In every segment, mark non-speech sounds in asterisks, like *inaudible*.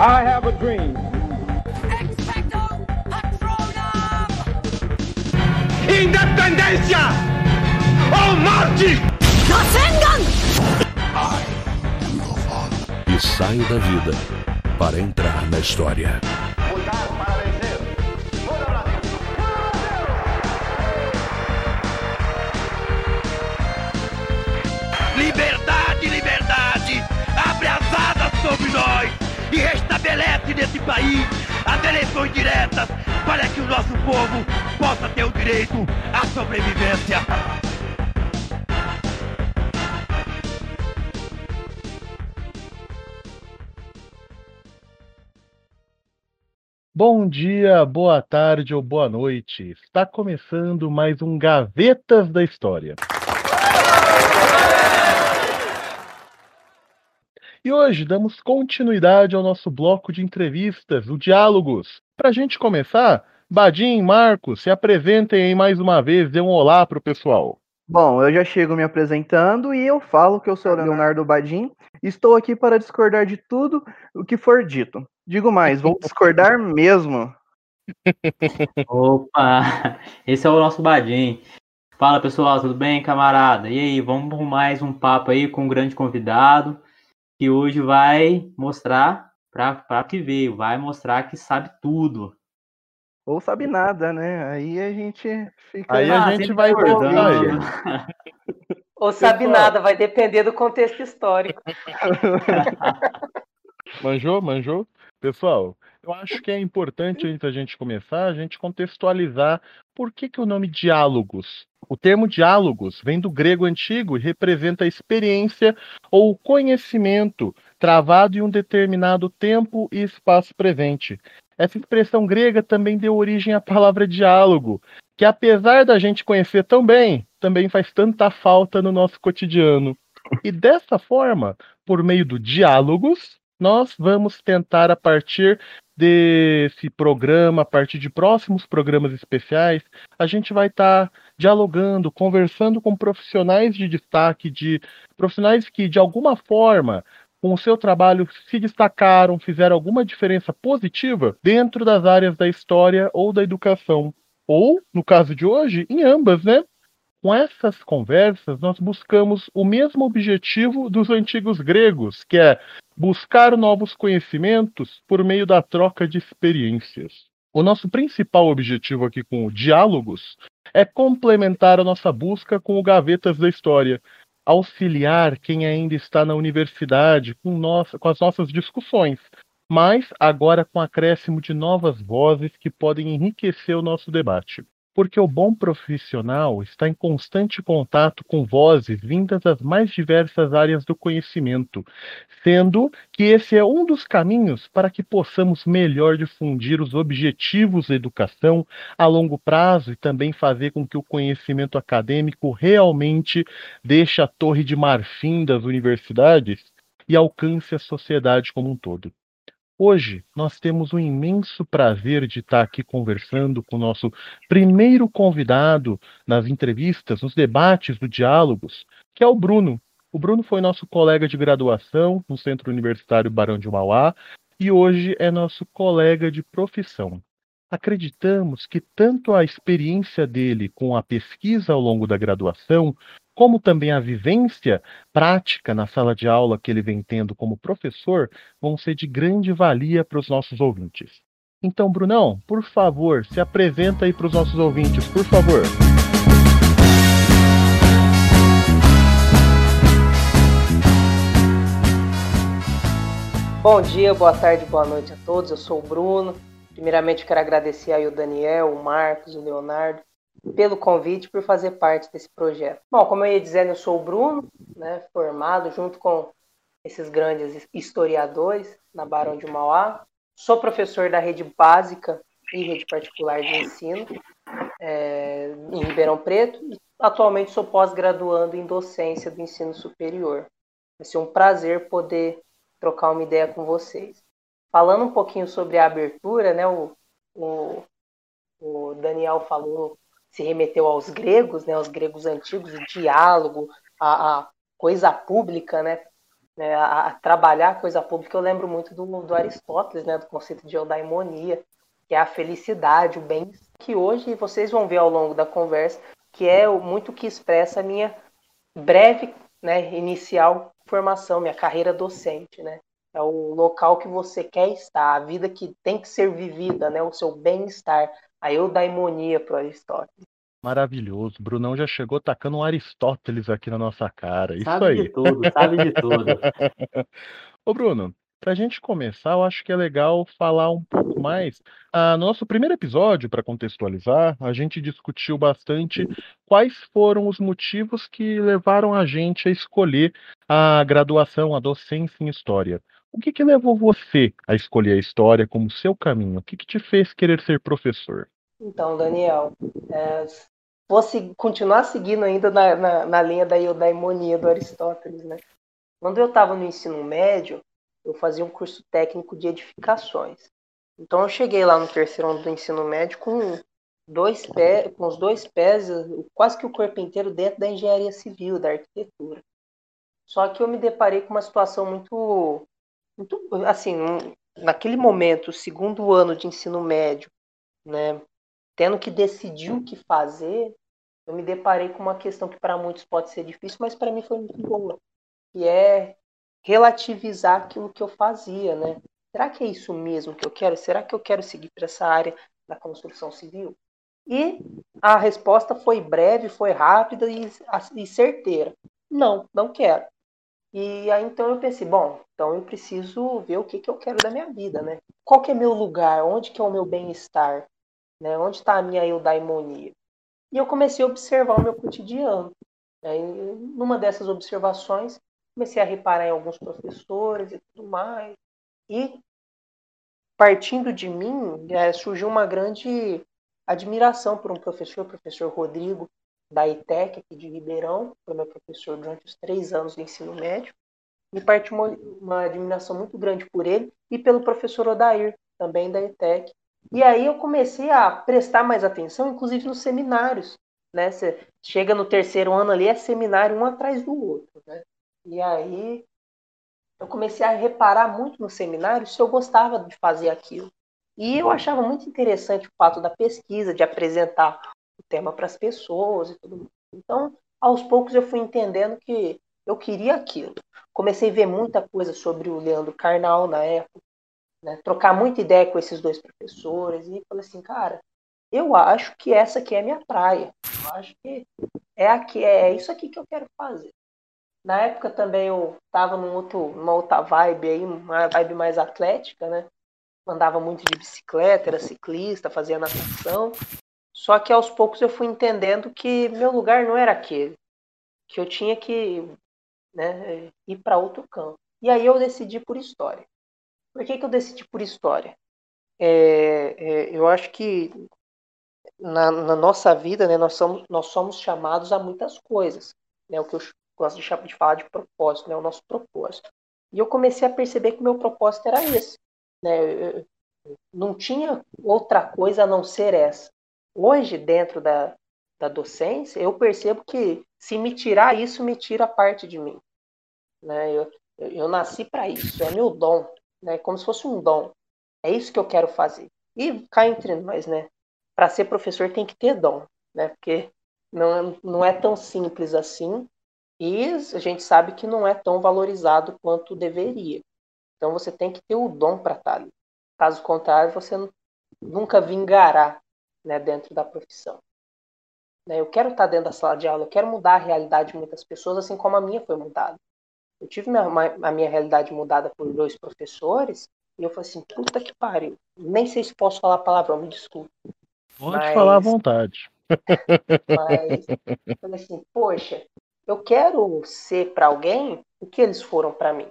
I have a dream. Expecto Patronum! Independência ou morte! Rasengan! e saio da vida para entrar na história. Nesse país as eleições diretas para que o nosso povo possa ter o direito à sobrevivência. Bom dia, boa tarde ou boa noite. Está começando mais um Gavetas da História. E hoje damos continuidade ao nosso bloco de entrevistas, o Diálogos. Para a gente começar, Badim, Marcos, se apresentem aí mais uma vez, dê um olá para o pessoal. Bom, eu já chego me apresentando e eu falo que eu sou Leonardo Badim. Estou aqui para discordar de tudo o que for dito. Digo mais, vou *laughs* discordar mesmo. *laughs* Opa, esse é o nosso Badim. Fala pessoal, tudo bem, camarada? E aí, vamos por mais um papo aí com um grande convidado que hoje vai mostrar para que veio, vai mostrar que sabe tudo. Ou sabe nada, né? Aí a gente fica. Aí Ah, a gente vai voltar aí. Ou sabe Pessoal. nada, vai depender do contexto histórico. *laughs* Manjou? Manjou? Pessoal, eu acho que é importante, antes da gente começar, a gente contextualizar por que, que o nome diálogos. O termo diálogos vem do grego antigo e representa a experiência ou conhecimento travado em um determinado tempo e espaço presente. Essa expressão grega também deu origem à palavra diálogo, que apesar da gente conhecer tão bem, também faz tanta falta no nosso cotidiano. E dessa forma, por meio do diálogos, nós vamos tentar, a partir desse programa, a partir de próximos programas especiais, a gente vai estar dialogando, conversando com profissionais de destaque, de profissionais que, de alguma forma, com o seu trabalho se destacaram, fizeram alguma diferença positiva dentro das áreas da história ou da educação. Ou, no caso de hoje, em ambas, né? Com essas conversas, nós buscamos o mesmo objetivo dos antigos gregos, que é buscar novos conhecimentos por meio da troca de experiências. O nosso principal objetivo aqui com o Diálogos é complementar a nossa busca com o Gavetas da História, auxiliar quem ainda está na universidade com, nossa, com as nossas discussões, mas agora com acréscimo de novas vozes que podem enriquecer o nosso debate porque o bom profissional está em constante contato com vozes vindas das mais diversas áreas do conhecimento, sendo que esse é um dos caminhos para que possamos melhor difundir os objetivos da educação a longo prazo e também fazer com que o conhecimento acadêmico realmente deixe a torre de marfim das universidades e alcance a sociedade como um todo. Hoje nós temos o imenso prazer de estar aqui conversando com o nosso primeiro convidado nas entrevistas, nos debates do Diálogos, que é o Bruno. O Bruno foi nosso colega de graduação no Centro Universitário Barão de Mauá e hoje é nosso colega de profissão. Acreditamos que tanto a experiência dele com a pesquisa ao longo da graduação, como também a vivência prática na sala de aula que ele vem tendo como professor, vão ser de grande valia para os nossos ouvintes. Então, Brunão, por favor, se apresenta aí para os nossos ouvintes, por favor. Bom dia, boa tarde, boa noite a todos. Eu sou o Bruno. Primeiramente, quero agradecer aí o Daniel, o Marcos, o Leonardo pelo convite por fazer parte desse projeto. Bom, como eu ia dizendo, eu sou o Bruno, né, formado junto com esses grandes historiadores na Barão de Mauá. Sou professor da rede básica e rede particular de ensino é, em Ribeirão Preto. Atualmente sou pós-graduando em docência do ensino superior. Vai ser um prazer poder trocar uma ideia com vocês. Falando um pouquinho sobre a abertura, né, o, o, o Daniel falou se remeteu aos gregos, né, aos gregos antigos, o diálogo, a, a, coisa pública, né? né a, a, trabalhar a coisa pública, eu lembro muito do, do Aristóteles, né? Do conceito de eudaimonia, que é a felicidade, o bem, que hoje vocês vão ver ao longo da conversa, que é muito que expressa a minha breve, né, inicial formação, minha carreira docente, né? É o local que você quer estar, a vida que tem que ser vivida, né? O seu bem-estar, a eudaimonia para Aristóteles. Maravilhoso. Brunão já chegou tacando um Aristóteles aqui na nossa cara. Isso sabe aí. de tudo, sabe de tudo. *laughs* Ô, Bruno, para a gente começar, eu acho que é legal falar um pouco mais. Ah, no nosso primeiro episódio, para contextualizar, a gente discutiu bastante quais foram os motivos que levaram a gente a escolher a graduação, a docência em História. O que, que levou você a escolher a História como seu caminho? O que, que te fez querer ser professor? Então, Daniel, é, vou se, continuar seguindo ainda na, na, na linha da eudaimonia do Aristóteles, né? Quando eu estava no ensino médio, eu fazia um curso técnico de edificações. Então eu cheguei lá no terceiro ano do ensino médio com dois pés, com os dois pés, quase que o corpo inteiro dentro da engenharia civil, da arquitetura. Só que eu me deparei com uma situação muito, muito assim, naquele momento, segundo ano de ensino médio, né, tendo que decidir o que fazer, eu me deparei com uma questão que para muitos pode ser difícil, mas para mim foi muito boa, que é relativizar aquilo que eu fazia, né? Será que é isso mesmo que eu quero? Será que eu quero seguir para essa área da construção civil? E a resposta foi breve, foi rápida e, e certeira. Não, não quero. E aí então eu pensei, bom, então eu preciso ver o que, que eu quero da minha vida, né? Qual que é meu lugar? Onde que é o meu bem-estar? Né? Onde está a minha eudaimonia? E eu comecei a observar o meu cotidiano. Né? E numa dessas observações, comecei a reparar em alguns professores e tudo mais. E partindo de mim, é, surgiu uma grande admiração por um professor, o professor Rodrigo, da ITEC, aqui de Ribeirão, foi meu professor durante os três anos do ensino médio. Me partiu uma, uma admiração muito grande por ele e pelo professor Odair, também da ITEC, e aí eu comecei a prestar mais atenção, inclusive nos seminários. Né? Você chega no terceiro ano ali, é seminário um atrás do outro. Né? E aí eu comecei a reparar muito no seminário se eu gostava de fazer aquilo. E eu achava muito interessante o fato da pesquisa, de apresentar o tema para as pessoas e tudo mais. Então, aos poucos eu fui entendendo que eu queria aquilo. Comecei a ver muita coisa sobre o Leandro Carnal na época, né, trocar muita ideia com esses dois professores e falei assim, cara, eu acho que essa aqui é a minha praia. Eu acho que é aqui, é isso aqui que eu quero fazer. Na época também eu estava num outro, numa outra vibe aí, uma vibe mais atlética, né? Andava muito de bicicleta, era ciclista, fazia natação. Só que aos poucos eu fui entendendo que meu lugar não era aquele, que eu tinha que né, ir para outro campo. E aí eu decidi por história. Por que, que eu decidi por história? É, é, eu acho que na, na, nossa vida, né, nós, somos, nós somos chamados a muitas coisas. Né, o que eu gosto de, de falar de propósito, né, o nosso propósito. E eu comecei a perceber que meu propósito era esse. Né, eu, não tinha outra coisa a não ser essa. Hoje, dentro da, da docência, eu percebo que se me tirar isso, me tira parte de mim. Né? Eu, eu nasci para isso, é meu dom né? Como se fosse um dom. É isso que eu quero fazer. E cá entre nós, né? Para ser professor tem que ter dom, né? Porque não, não é tão simples assim. E a gente sabe que não é tão valorizado quanto deveria. Então você tem que ter o dom para estar ali. Caso contrário, você nunca vingará né, dentro da profissão. Né? Eu quero estar dentro da sala de aula, eu quero mudar a realidade de muitas pessoas, assim como a minha foi mudada. Eu tive minha, a minha realidade mudada por dois professores e eu falei assim, puta que pariu. Nem sei se posso falar palavrão, me desculpe. Pode mas... falar à vontade. Mas eu falei assim, poxa, eu quero ser para alguém o que eles foram para mim.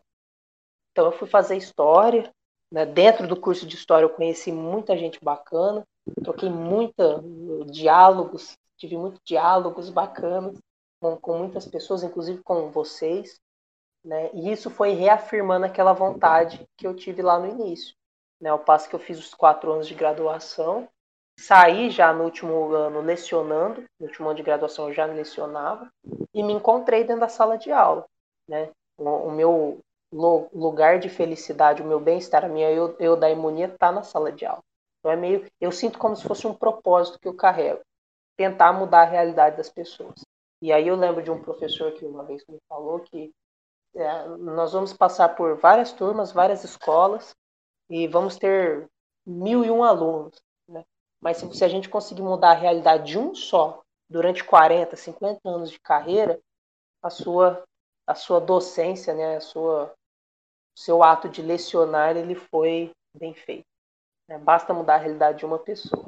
Então eu fui fazer história. Né? Dentro do curso de história eu conheci muita gente bacana, troquei muita diálogos, tive muitos diálogos bacanas com, com muitas pessoas, inclusive com vocês. Né? E isso foi reafirmando aquela vontade que eu tive lá no início. Né? Ao passo que eu fiz os quatro anos de graduação, saí já no último ano lecionando, no último ano de graduação eu já lecionava, e me encontrei dentro da sala de aula. né? O, o meu lugar de felicidade, o meu bem-estar, a minha eu, eudaimonia está na sala de aula. Então é meio, eu sinto como se fosse um propósito que eu carrego, tentar mudar a realidade das pessoas. E aí eu lembro de um professor que uma vez me falou que é, nós vamos passar por várias turmas, várias escolas e vamos ter mil e um alunos. Né? Mas se, se a gente conseguir mudar a realidade de um só durante 40, 50 anos de carreira, a sua, a sua docência, né, a sua, seu ato de lecionar, ele foi bem feito. Né? Basta mudar a realidade de uma pessoa.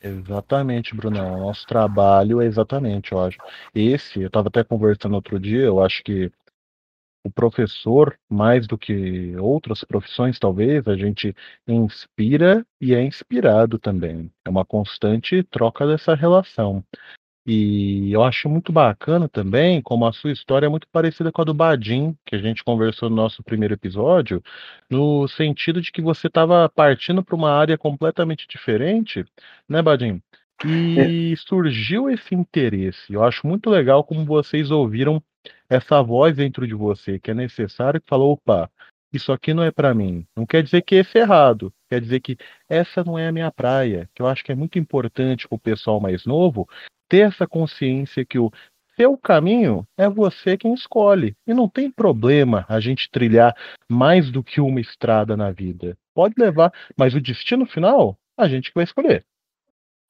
Exatamente, Brunão. Nosso trabalho é exatamente, eu acho. Esse, eu estava até conversando outro dia, eu acho que o professor, mais do que outras profissões, talvez, a gente inspira e é inspirado também. É uma constante troca dessa relação. E eu acho muito bacana também como a sua história é muito parecida com a do Badim, que a gente conversou no nosso primeiro episódio, no sentido de que você estava partindo para uma área completamente diferente, né, Badim? E é. surgiu esse interesse. Eu acho muito legal como vocês ouviram essa voz dentro de você, que é necessário, que falou, opa, isso aqui não é para mim. Não quer dizer que esse é errado, quer dizer que essa não é a minha praia, que eu acho que é muito importante para o pessoal mais novo ter essa consciência que o seu caminho é você quem escolhe. E não tem problema a gente trilhar mais do que uma estrada na vida. Pode levar, mas o destino final, a gente que vai escolher.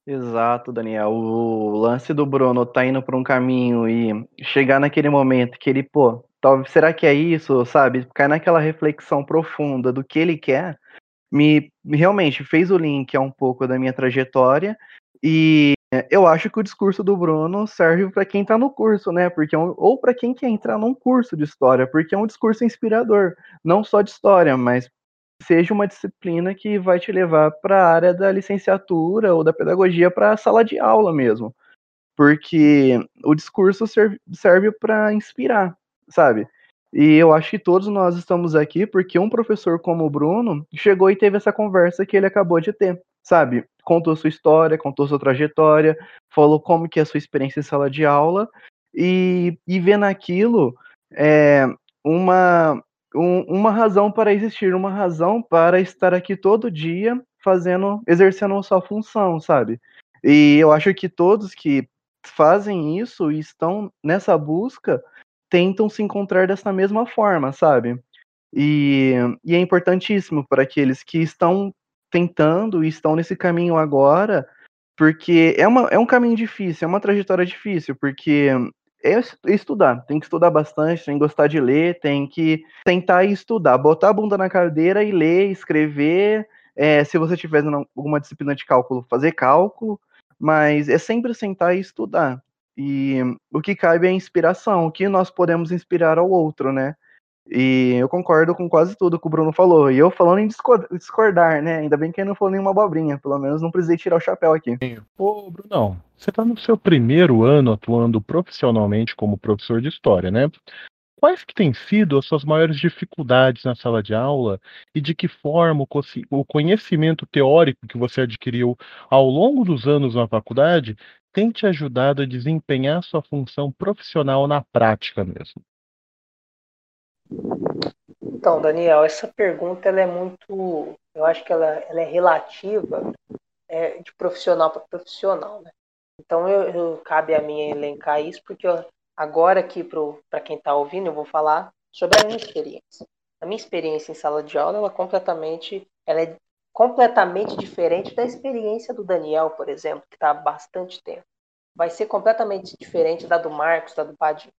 Exato, Daniel. O lance do Bruno tá indo por um caminho e chegar naquele momento que ele, pô, talvez será que é isso, sabe? Cai naquela reflexão profunda do que ele quer, me realmente fez o link a um pouco da minha trajetória e eu acho que o discurso do Bruno serve para quem está no curso, né? Porque é ou para quem quer entrar num curso de história, porque é um discurso inspirador, não só de história, mas seja uma disciplina que vai te levar para a área da licenciatura ou da pedagogia para a sala de aula mesmo. Porque o discurso serve, serve para inspirar, sabe? E eu acho que todos nós estamos aqui porque um professor como o Bruno chegou e teve essa conversa que ele acabou de ter, sabe? Contou sua história, contou sua trajetória, falou como que é a sua experiência em sala de aula e, e vê naquilo é, uma, um, uma razão para existir, uma razão para estar aqui todo dia fazendo, exercendo a sua função, sabe? E eu acho que todos que fazem isso e estão nessa busca tentam se encontrar dessa mesma forma, sabe? E, e é importantíssimo para aqueles que estão tentando e estão nesse caminho agora, porque é, uma, é um caminho difícil, é uma trajetória difícil, porque é estudar, tem que estudar bastante, tem que gostar de ler, tem que tentar estudar, botar a bunda na cadeira e ler, escrever. É, se você tiver alguma disciplina de cálculo, fazer cálculo, mas é sempre sentar e estudar. E o que cabe é a inspiração, o que nós podemos inspirar ao outro, né? E eu concordo com quase tudo que o Bruno falou. E eu falando em discordar, né? Ainda bem que ele não falou nenhuma abobrinha. Pelo menos não precisei tirar o chapéu aqui. Ô, Brunão, você está no seu primeiro ano atuando profissionalmente como professor de história, né? Quais que têm sido as suas maiores dificuldades na sala de aula e de que forma o conhecimento teórico que você adquiriu ao longo dos anos na faculdade tem te ajudado a desempenhar sua função profissional na prática mesmo? Então, Daniel, essa pergunta ela é muito, eu acho que ela, ela é relativa é, de profissional para profissional, né? Então, eu, eu, cabe a mim elencar isso, porque eu, agora aqui para quem está ouvindo, eu vou falar sobre a minha experiência. A minha experiência em sala de aula, ela completamente, ela é completamente diferente da experiência do Daniel, por exemplo, que está há bastante tempo. Vai ser completamente diferente da do Marcos, da do Padinho.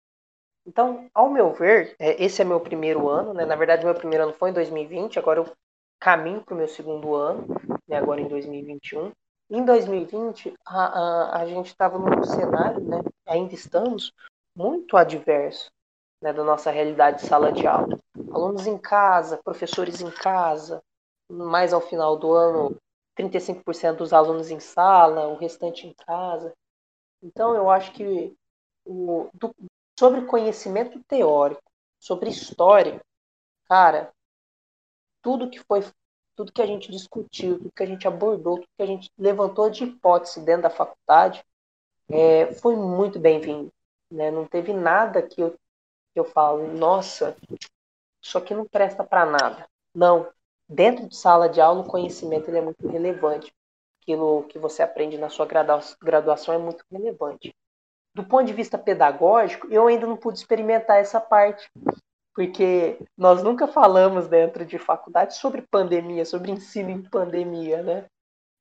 Então, ao meu ver, é, esse é meu primeiro ano, né? Na verdade, meu primeiro ano foi em 2020, agora eu caminho para o meu segundo ano, né? agora em 2021. Em 2020, a, a, a gente estava num cenário, né? ainda estamos, muito adverso né? da nossa realidade de sala de aula. Alunos em casa, professores em casa, mais ao final do ano, 35% dos alunos em sala, o restante em casa. Então, eu acho que o, do, sobre conhecimento teórico, sobre história, cara, tudo que foi, tudo que a gente discutiu, tudo que a gente abordou, tudo que a gente levantou de hipótese dentro da faculdade, é, foi muito bem-vindo. Né? Não teve nada que eu eu falo, nossa, isso aqui não presta para nada. Não. Dentro de sala de aula, o conhecimento ele é muito relevante. Aquilo que você aprende na sua graduação é muito relevante. Do ponto de vista pedagógico, eu ainda não pude experimentar essa parte, porque nós nunca falamos dentro de faculdade sobre pandemia, sobre ensino em pandemia, né?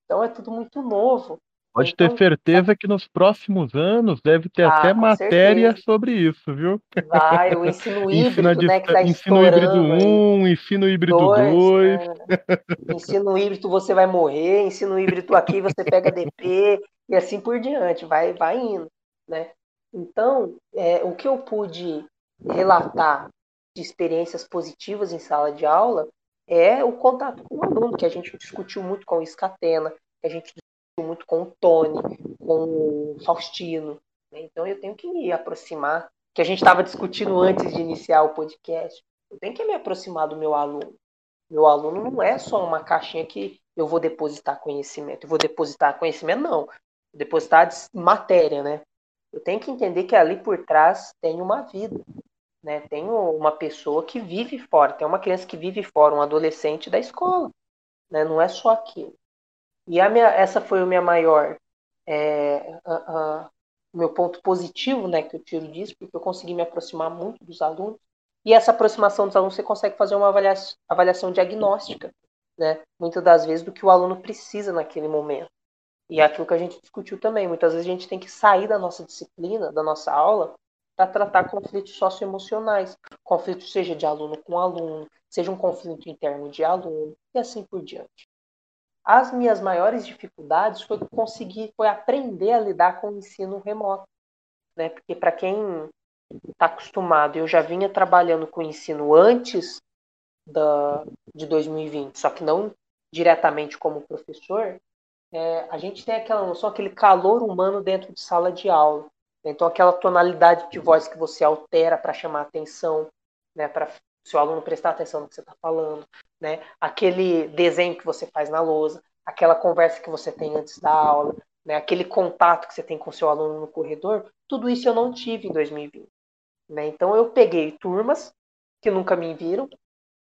Então é tudo muito novo. Pode então, ter certeza que nos próximos anos deve ter ah, até matéria certeza. sobre isso, viu? Vai, o *laughs* ensino híbrido, né, que tá Ensino híbrido 1, um, ensino híbrido 2. Né? *laughs* ensino híbrido você vai morrer, ensino híbrido aqui você pega DP e assim por diante, vai, vai indo, né? Então, é, o que eu pude relatar de experiências positivas em sala de aula é o contato com o aluno, que a gente discutiu muito com o Escatena, que a gente muito com o Tony, com o Faustino. Né? Então eu tenho que me aproximar, que a gente estava discutindo antes de iniciar o podcast. Eu tenho que me aproximar do meu aluno. Meu aluno não é só uma caixinha que eu vou depositar conhecimento. Eu vou depositar conhecimento, não. Depositar matéria, né? Eu tenho que entender que ali por trás tem uma vida. Né? Tem uma pessoa que vive fora, tem uma criança que vive fora, um adolescente da escola. Né? Não é só aquilo. E a minha, essa foi o minha maior, é, meu ponto positivo, né, que eu tiro disso, porque eu consegui me aproximar muito dos alunos. E essa aproximação dos alunos você consegue fazer uma avaliação, avaliação diagnóstica, né, muitas das vezes do que o aluno precisa naquele momento. E é aquilo que a gente discutiu também, muitas vezes a gente tem que sair da nossa disciplina, da nossa aula, para tratar conflitos socioemocionais, conflitos seja de aluno com aluno, seja um conflito interno de aluno e assim por diante. As minhas maiores dificuldades foi conseguir, foi aprender a lidar com o ensino remoto, né? Porque para quem está acostumado, eu já vinha trabalhando com ensino antes da, de 2020, só que não diretamente como professor, é, a gente tem aquela noção, aquele calor humano dentro de sala de aula. Então, aquela tonalidade de voz que você altera para chamar atenção, né, para seu aluno prestar atenção no que você está falando, né? Aquele desenho que você faz na lousa, aquela conversa que você tem antes da aula, né? Aquele contato que você tem com seu aluno no corredor, tudo isso eu não tive em 2020, né? Então eu peguei turmas que nunca me viram.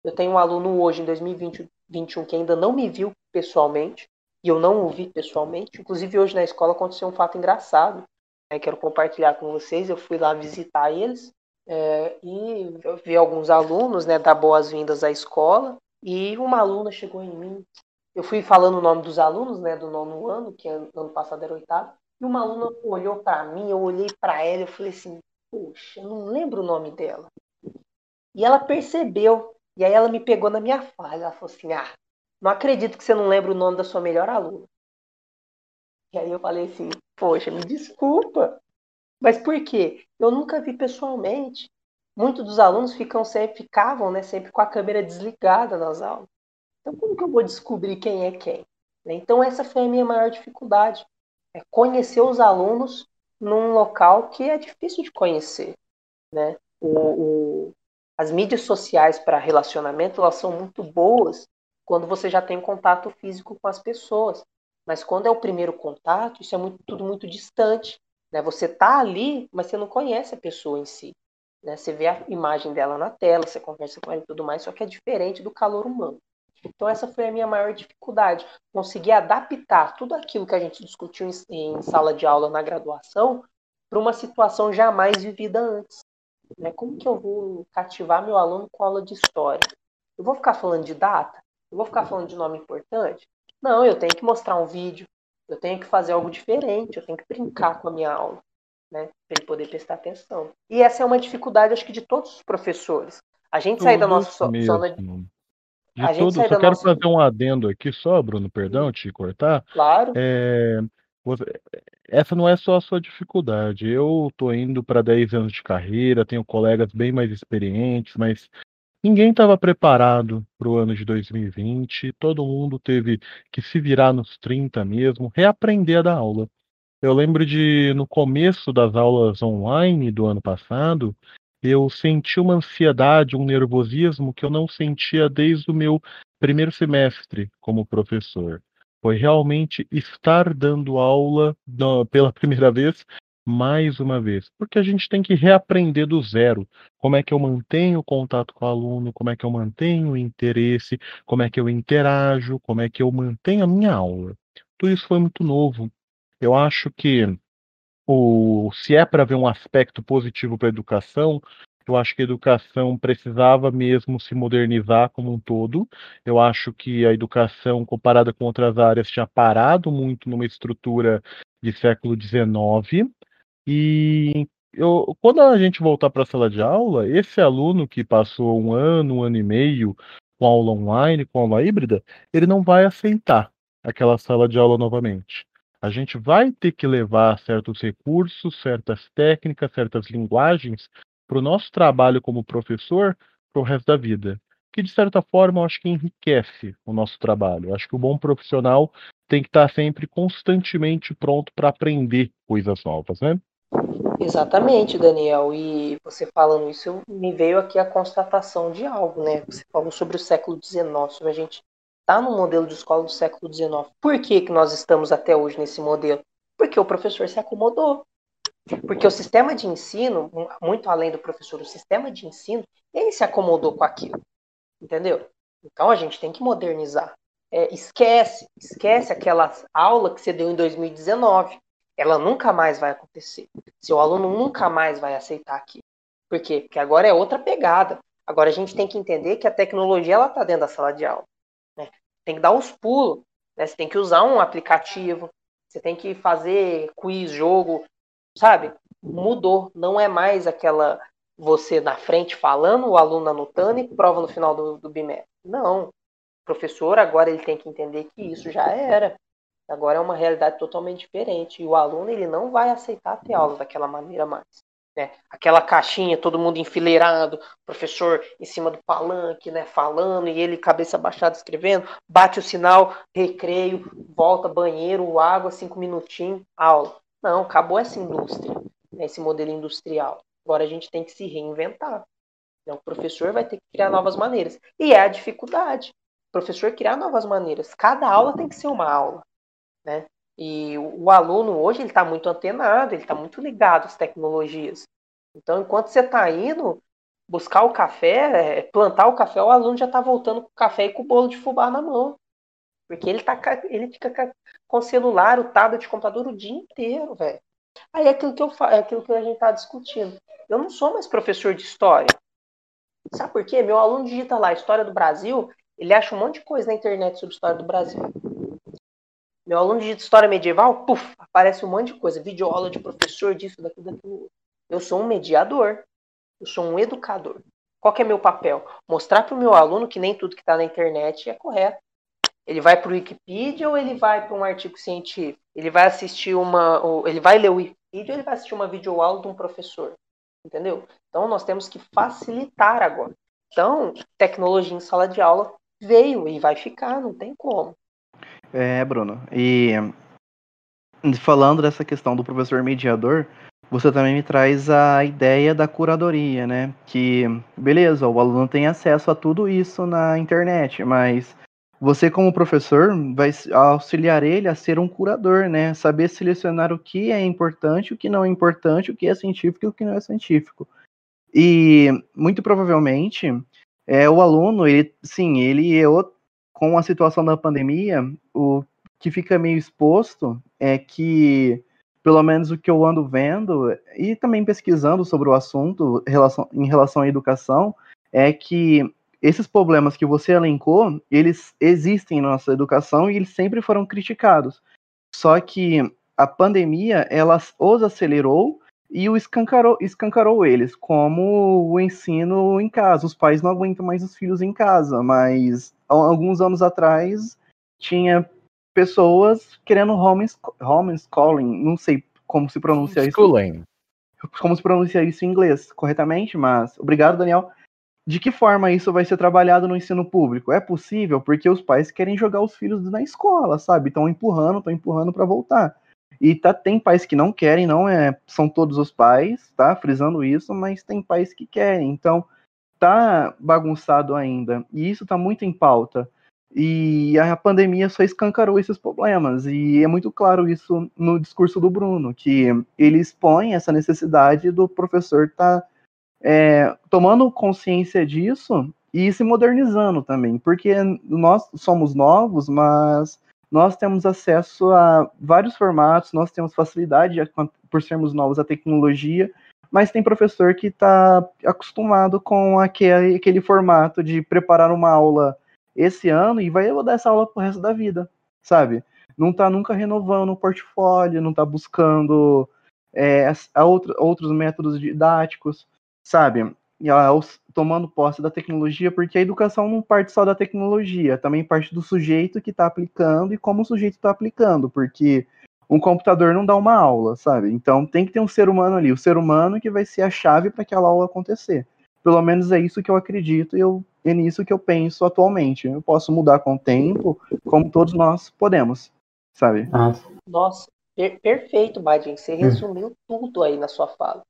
Eu tenho um aluno hoje em 2021 que ainda não me viu pessoalmente e eu não o vi pessoalmente. Inclusive hoje na escola aconteceu um fato engraçado. Né? Quero compartilhar com vocês. Eu fui lá visitar eles é, e eu vi alguns alunos, né, dar boas-vindas à escola, e uma aluna chegou em mim. Eu fui falando o nome dos alunos, né, do nono ano, que ano passado era oitavo, e uma aluna olhou para mim, eu olhei para ela, eu falei assim, poxa, eu não lembro o nome dela. E ela percebeu, e aí ela me pegou na minha falha, ela falou assim, ah, não acredito que você não lembra o nome da sua melhor aluna. E aí eu falei assim, poxa, me desculpa, mas por quê? Eu nunca vi pessoalmente. Muitos dos alunos ficam sempre, ficavam né, sempre com a câmera desligada nas aulas. Então, como que eu vou descobrir quem é quem? Então, essa foi a minha maior dificuldade. É conhecer os alunos num local que é difícil de conhecer. Né? O, o, as mídias sociais para relacionamento elas são muito boas quando você já tem contato físico com as pessoas. Mas quando é o primeiro contato, isso é muito, tudo muito distante. Né? Você tá ali, mas você não conhece a pessoa em si. Né? Você vê a imagem dela na tela, você conversa com ela e tudo mais, só que é diferente do calor humano. Então essa foi a minha maior dificuldade, conseguir adaptar tudo aquilo que a gente discutiu em, em sala de aula na graduação para uma situação jamais vivida antes. Né? Como que eu vou cativar meu aluno com aula de história? Eu vou ficar falando de data? Eu vou ficar falando de nome importante? Não, eu tenho que mostrar um vídeo, eu tenho que fazer algo diferente, eu tenho que brincar com a minha aula, né? Para ele poder prestar atenção. E essa é uma dificuldade, acho que, de todos os professores. A gente sair da nossa zona de. De a tudo, só quero nossa... fazer um adendo aqui só, Bruno, perdão te cortar. Claro. É, essa não é só a sua dificuldade. Eu tô indo para 10 anos de carreira, tenho colegas bem mais experientes, mas Ninguém estava preparado para o ano de 2020, todo mundo teve que se virar nos 30 mesmo, reaprender a dar aula. Eu lembro de, no começo das aulas online do ano passado, eu senti uma ansiedade, um nervosismo que eu não sentia desde o meu primeiro semestre como professor. Foi realmente estar dando aula pela *laughs* primeira vez mais uma vez, porque a gente tem que reaprender do zero. Como é que eu mantenho o contato com o aluno, como é que eu mantenho o interesse, como é que eu interajo, como é que eu mantenho a minha aula. Tudo isso foi muito novo. Eu acho que o, se é para ver um aspecto positivo para a educação, eu acho que a educação precisava mesmo se modernizar como um todo. Eu acho que a educação, comparada com outras áreas, tinha parado muito numa estrutura de século XIX. E eu, quando a gente voltar para a sala de aula, esse aluno que passou um ano, um ano e meio com aula online, com aula híbrida, ele não vai aceitar aquela sala de aula novamente. A gente vai ter que levar certos recursos, certas técnicas, certas linguagens para o nosso trabalho como professor para o resto da vida. Que, de certa forma, eu acho que enriquece o nosso trabalho. Eu acho que o bom profissional tem que estar sempre constantemente pronto para aprender coisas novas, né? Exatamente, Daniel. E você falando isso, me veio aqui a constatação de algo, né? Você falou sobre o século XIX, sobre a gente estar tá no modelo de escola do século XIX. Por que, que nós estamos até hoje nesse modelo? Porque o professor se acomodou. Porque o sistema de ensino, muito além do professor, o sistema de ensino, ele se acomodou com aquilo. Entendeu? Então a gente tem que modernizar. É, esquece, esquece aquela aula que você deu em 2019. Ela nunca mais vai acontecer. Seu aluno nunca mais vai aceitar aquilo. Por quê? Porque agora é outra pegada. Agora a gente tem que entender que a tecnologia ela está dentro da sala de aula. Né? Tem que dar os pulos. Né? Você tem que usar um aplicativo. Você tem que fazer quiz, jogo, sabe? Mudou, não é mais aquela você na frente falando, o aluno anotando e prova no final do, do bimestre. Não. O professor agora ele tem que entender que isso já era. Agora é uma realidade totalmente diferente. E o aluno ele não vai aceitar ter aula daquela maneira mais. Né? Aquela caixinha, todo mundo enfileirado, professor em cima do palanque, né, falando, e ele cabeça baixada escrevendo, bate o sinal, recreio, volta, banheiro, água, cinco minutinhos, aula. Não, acabou essa indústria, né, esse modelo industrial. Agora a gente tem que se reinventar. Então, o professor vai ter que criar novas maneiras. E é a dificuldade. O professor criar novas maneiras. Cada aula tem que ser uma aula. Né? E o, o aluno hoje ele está muito antenado, ele está muito ligado às tecnologias. Então, enquanto você está indo buscar o café, é, plantar o café, o aluno já está voltando com o café e com o bolo de fubá na mão. Porque ele, tá, ele fica com o celular, o tablet, o computador o dia inteiro, velho. Aí é aquilo que, eu, é aquilo que a gente está discutindo. Eu não sou mais professor de história. Sabe por quê? Meu aluno digita lá História do Brasil, ele acha um monte de coisa na internet sobre História do Brasil. Meu aluno digita História Medieval, puf, aparece um monte de coisa. Videoaula de professor, disso, daquilo, daquilo. Eu sou um mediador. Eu sou um educador. Qual é meu papel? Mostrar para o meu aluno que nem tudo que está na internet é correto. Ele vai para o Wikipedia ou ele vai para um artigo científico? Ele vai assistir uma. Ele vai ler o Wikipedia ou ele vai assistir uma videoaula de um professor? Entendeu? Então nós temos que facilitar agora. Então, tecnologia em sala de aula veio e vai ficar, não tem como. É, Bruno. E falando dessa questão do professor mediador, você também me traz a ideia da curadoria, né? Que, beleza, o aluno tem acesso a tudo isso na internet, mas você como professor vai auxiliar ele a ser um curador, né? Saber selecionar o que é importante, o que não é importante, o que é científico e o que não é científico. E muito provavelmente é o aluno, ele sim, ele é o, com a situação da pandemia, o que fica meio exposto é que pelo menos o que eu ando vendo e também pesquisando sobre o assunto em relação à educação é que esses problemas que você elencou, eles existem na nossa educação e eles sempre foram criticados. Só que a pandemia, ela os acelerou e o escancarou, escancarou eles, como o ensino em casa. Os pais não aguentam mais os filhos em casa, mas alguns anos atrás tinha pessoas querendo homeschooling, não sei como se pronuncia isso. Como se pronuncia isso em inglês corretamente, mas obrigado, Daniel de que forma isso vai ser trabalhado no ensino público? É possível porque os pais querem jogar os filhos na escola, sabe? Estão empurrando, estão empurrando para voltar. E tá, tem pais que não querem, não é, são todos os pais, tá? Frisando isso, mas tem pais que querem. Então, tá bagunçado ainda. E isso tá muito em pauta. E a pandemia só escancarou esses problemas. E é muito claro isso no discurso do Bruno, que ele expõe essa necessidade do professor estar tá, é, tomando consciência disso e se modernizando também, porque nós somos novos, mas nós temos acesso a vários formatos, nós temos facilidade por sermos novos à tecnologia, mas tem professor que está acostumado com aquele, aquele formato de preparar uma aula esse ano e vai dar essa aula pro resto da vida, sabe? Não está nunca renovando o portfólio, não está buscando é, a outra, outros métodos didáticos, sabe? E tomando posse da tecnologia, porque a educação não parte só da tecnologia, também parte do sujeito que está aplicando e como o sujeito está aplicando, porque um computador não dá uma aula, sabe? Então tem que ter um ser humano ali, o ser humano que vai ser a chave para aquela aula acontecer. Pelo menos é isso que eu acredito e eu, é nisso que eu penso atualmente. Eu posso mudar com o tempo, como todos nós podemos, sabe? Nossa, per perfeito, Badin. Você resumiu hum. tudo aí na sua fala.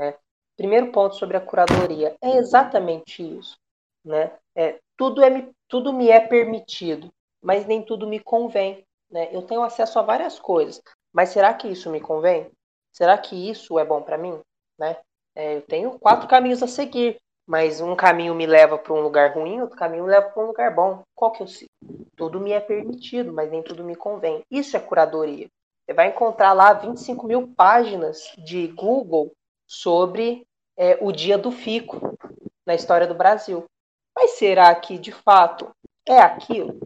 Né? Primeiro ponto sobre a curadoria. É exatamente isso. Né? É, tudo, é, tudo me é permitido, mas nem tudo me convém. Né? Eu tenho acesso a várias coisas, mas será que isso me convém? Será que isso é bom para mim? Né? É, eu tenho quatro caminhos a seguir, mas um caminho me leva para um lugar ruim, outro caminho me leva para um lugar bom. Qual que eu sigo? Tudo me é permitido, mas nem tudo me convém. Isso é curadoria. Você vai encontrar lá 25 mil páginas de Google sobre é, o dia do fico na história do Brasil. Mas será que de fato é aquilo?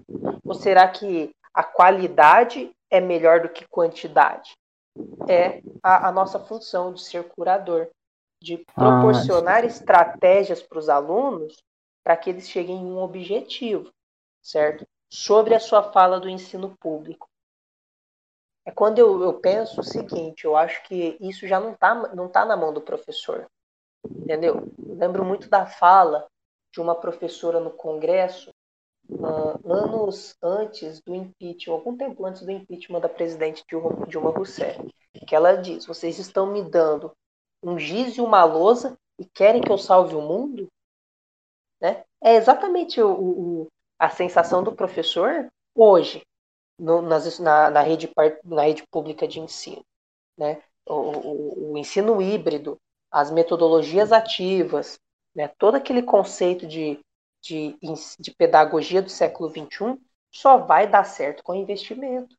Ou será que a qualidade é melhor do que quantidade? É a, a nossa função de ser curador de ah, proporcionar ah, estratégias para os alunos para que eles cheguem em um objetivo, certo? Sobre a sua fala do ensino público. É quando eu, eu penso o seguinte, eu acho que isso já não está não tá na mão do professor, entendeu? Eu lembro muito da fala de uma professora no Congresso, uh, anos antes do impeachment, algum tempo antes do impeachment da presidente Dilma, Dilma Rousseff, que ela diz: vocês estão me dando um giz e uma lousa e querem que eu salve o mundo? Né? É exatamente o, o, a sensação do professor hoje no, nas, na, na, rede, na rede pública de ensino. Né? O, o, o ensino híbrido, as metodologias ativas, né? todo aquele conceito de, de, de pedagogia do século XXI só vai dar certo com investimento.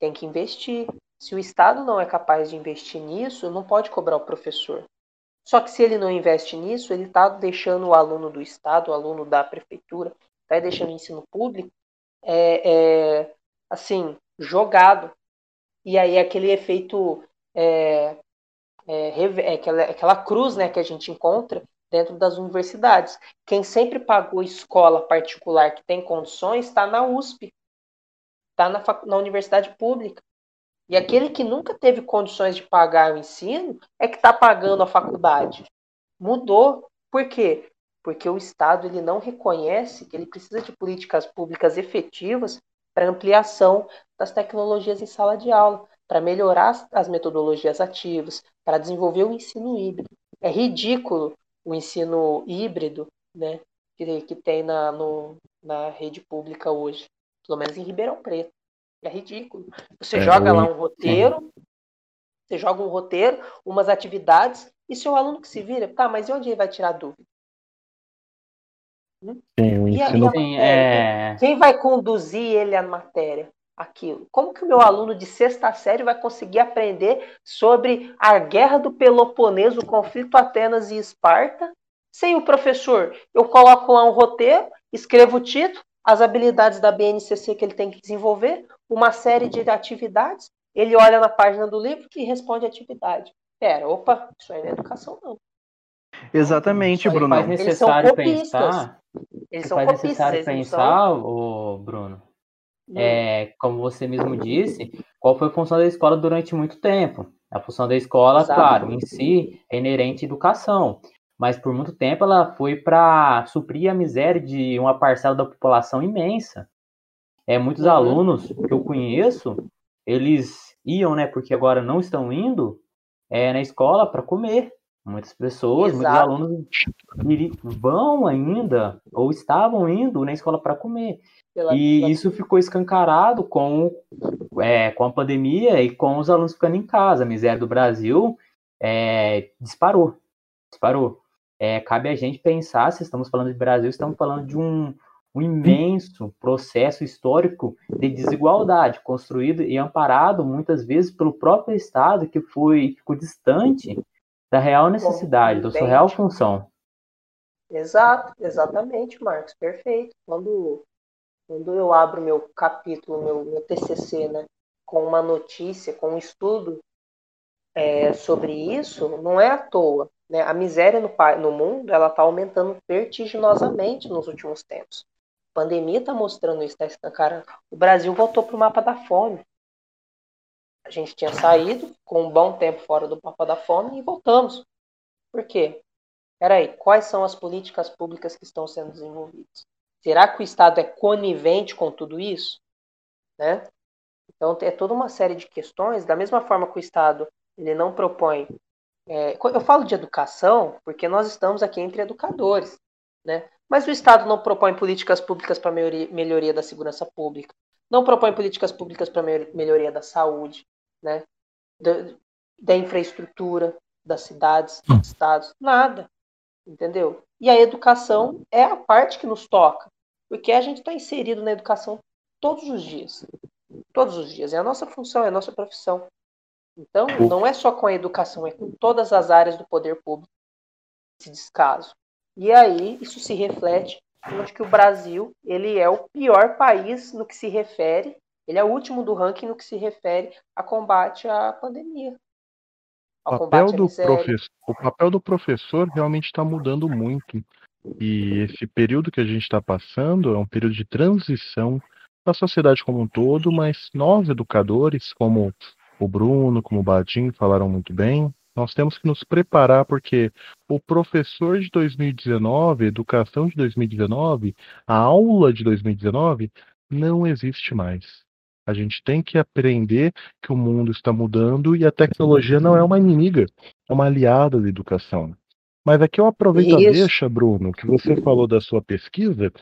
Tem que investir, se o Estado não é capaz de investir nisso, não pode cobrar o professor. Só que se ele não investe nisso, ele está deixando o aluno do Estado, o aluno da prefeitura, está deixando o ensino público, é, é, assim, jogado. E aí aquele efeito, é, é, é, aquela, aquela cruz né, que a gente encontra dentro das universidades. Quem sempre pagou escola particular que tem condições está na USP, está na, na universidade pública. E aquele que nunca teve condições de pagar o ensino é que está pagando a faculdade. Mudou. Por quê? Porque o Estado ele não reconhece que ele precisa de políticas públicas efetivas para ampliação das tecnologias em sala de aula, para melhorar as metodologias ativas, para desenvolver o ensino híbrido. É ridículo o ensino híbrido né, que, que tem na, no, na rede pública hoje, pelo menos em Ribeirão Preto. É ridículo. Você é joga ruim. lá um roteiro, você joga um roteiro, umas atividades, e seu aluno que se vira, tá, mas e onde ele vai tirar dúvida? Hum? Sim, o ensino... Sim, é... Quem vai conduzir ele à matéria? Aquilo. Como que o meu aluno de sexta série vai conseguir aprender sobre a guerra do Peloponeso, o conflito Atenas e Esparta, sem o professor? Eu coloco lá um roteiro, escrevo o título, as habilidades da BNCC que ele tem que desenvolver, uma série de atividades, ele olha na página do livro e responde a atividade. Pera, opa, isso aí não é educação, não. Exatamente, Bruno. Faz necessário pensar. Eles são faz necessário pensar, são... o Bruno. Hum. É, como você mesmo disse, qual foi a função da escola durante muito tempo? A função da escola, Exato. claro, em si é inerente à educação mas por muito tempo ela foi para suprir a miséria de uma parcela da população imensa. É, muitos uhum. alunos que eu conheço, eles iam, né, porque agora não estão indo é, na escola para comer. Muitas pessoas, muitos Exato. alunos iri- vão ainda, ou estavam indo na escola para comer. Pela- E pela- isso ficou escancarado com, é, com a pandemia e com os alunos ficando em casa. A miséria do Brasil é, disparou. Disparou. É, cabe a gente pensar, se estamos falando de Brasil, estamos falando de um, um imenso processo histórico de desigualdade, construído e amparado muitas vezes pelo próprio Estado, que foi, ficou distante da real necessidade, da sua real função. Exato, exatamente, Marcos, perfeito. Quando, quando eu abro meu capítulo, meu, meu TCC, né, com uma notícia, com um estudo é, sobre isso, não é à toa. Né? A miséria no, no mundo ela está aumentando vertiginosamente nos últimos tempos. A pandemia está mostrando isso, está escancarando. O Brasil voltou para o mapa da fome. A gente tinha saído com um bom tempo fora do mapa da fome e voltamos. Por quê? Peraí, quais são as políticas públicas que estão sendo desenvolvidas? Será que o Estado é conivente com tudo isso? Né? Então, é toda uma série de questões. Da mesma forma que o Estado ele não propõe. é, eu falo de educação porque nós estamos aqui entre educadores. Né? Mas o Estado não propõe políticas públicas para melhoria, da segurança pública, não propõe políticas públicas para melhoria da saúde, né? da, da infraestrutura das cidades, dos estados, nada entendeu? E a educação é a parte que nos toca, porque a gente está inserido na educação todos os dias, todos os dias. É a nossa função, é a nossa profissão. Então, não é só com a educação, é com todas as áreas do poder público esse descaso. E aí isso se reflete onde que o Brasil ele é o pior país no que se refere, ele é o último do ranking no que se refere a combate à pandemia. O papel, do professor, o papel do professor realmente está mudando muito. E esse período que a gente está passando é um período de transição da sociedade como um todo, mas nós, educadores, como o Bruno, como o Badim falaram muito bem, nós temos que nos preparar porque o professor de 2019, educação de 2019, a aula de 2019 não existe mais. A gente tem que aprender que o mundo está mudando e a tecnologia não é uma inimiga, é uma aliada da educação. Mas aqui eu aproveito Isso. a deixa, Bruno, que você falou da sua pesquisa.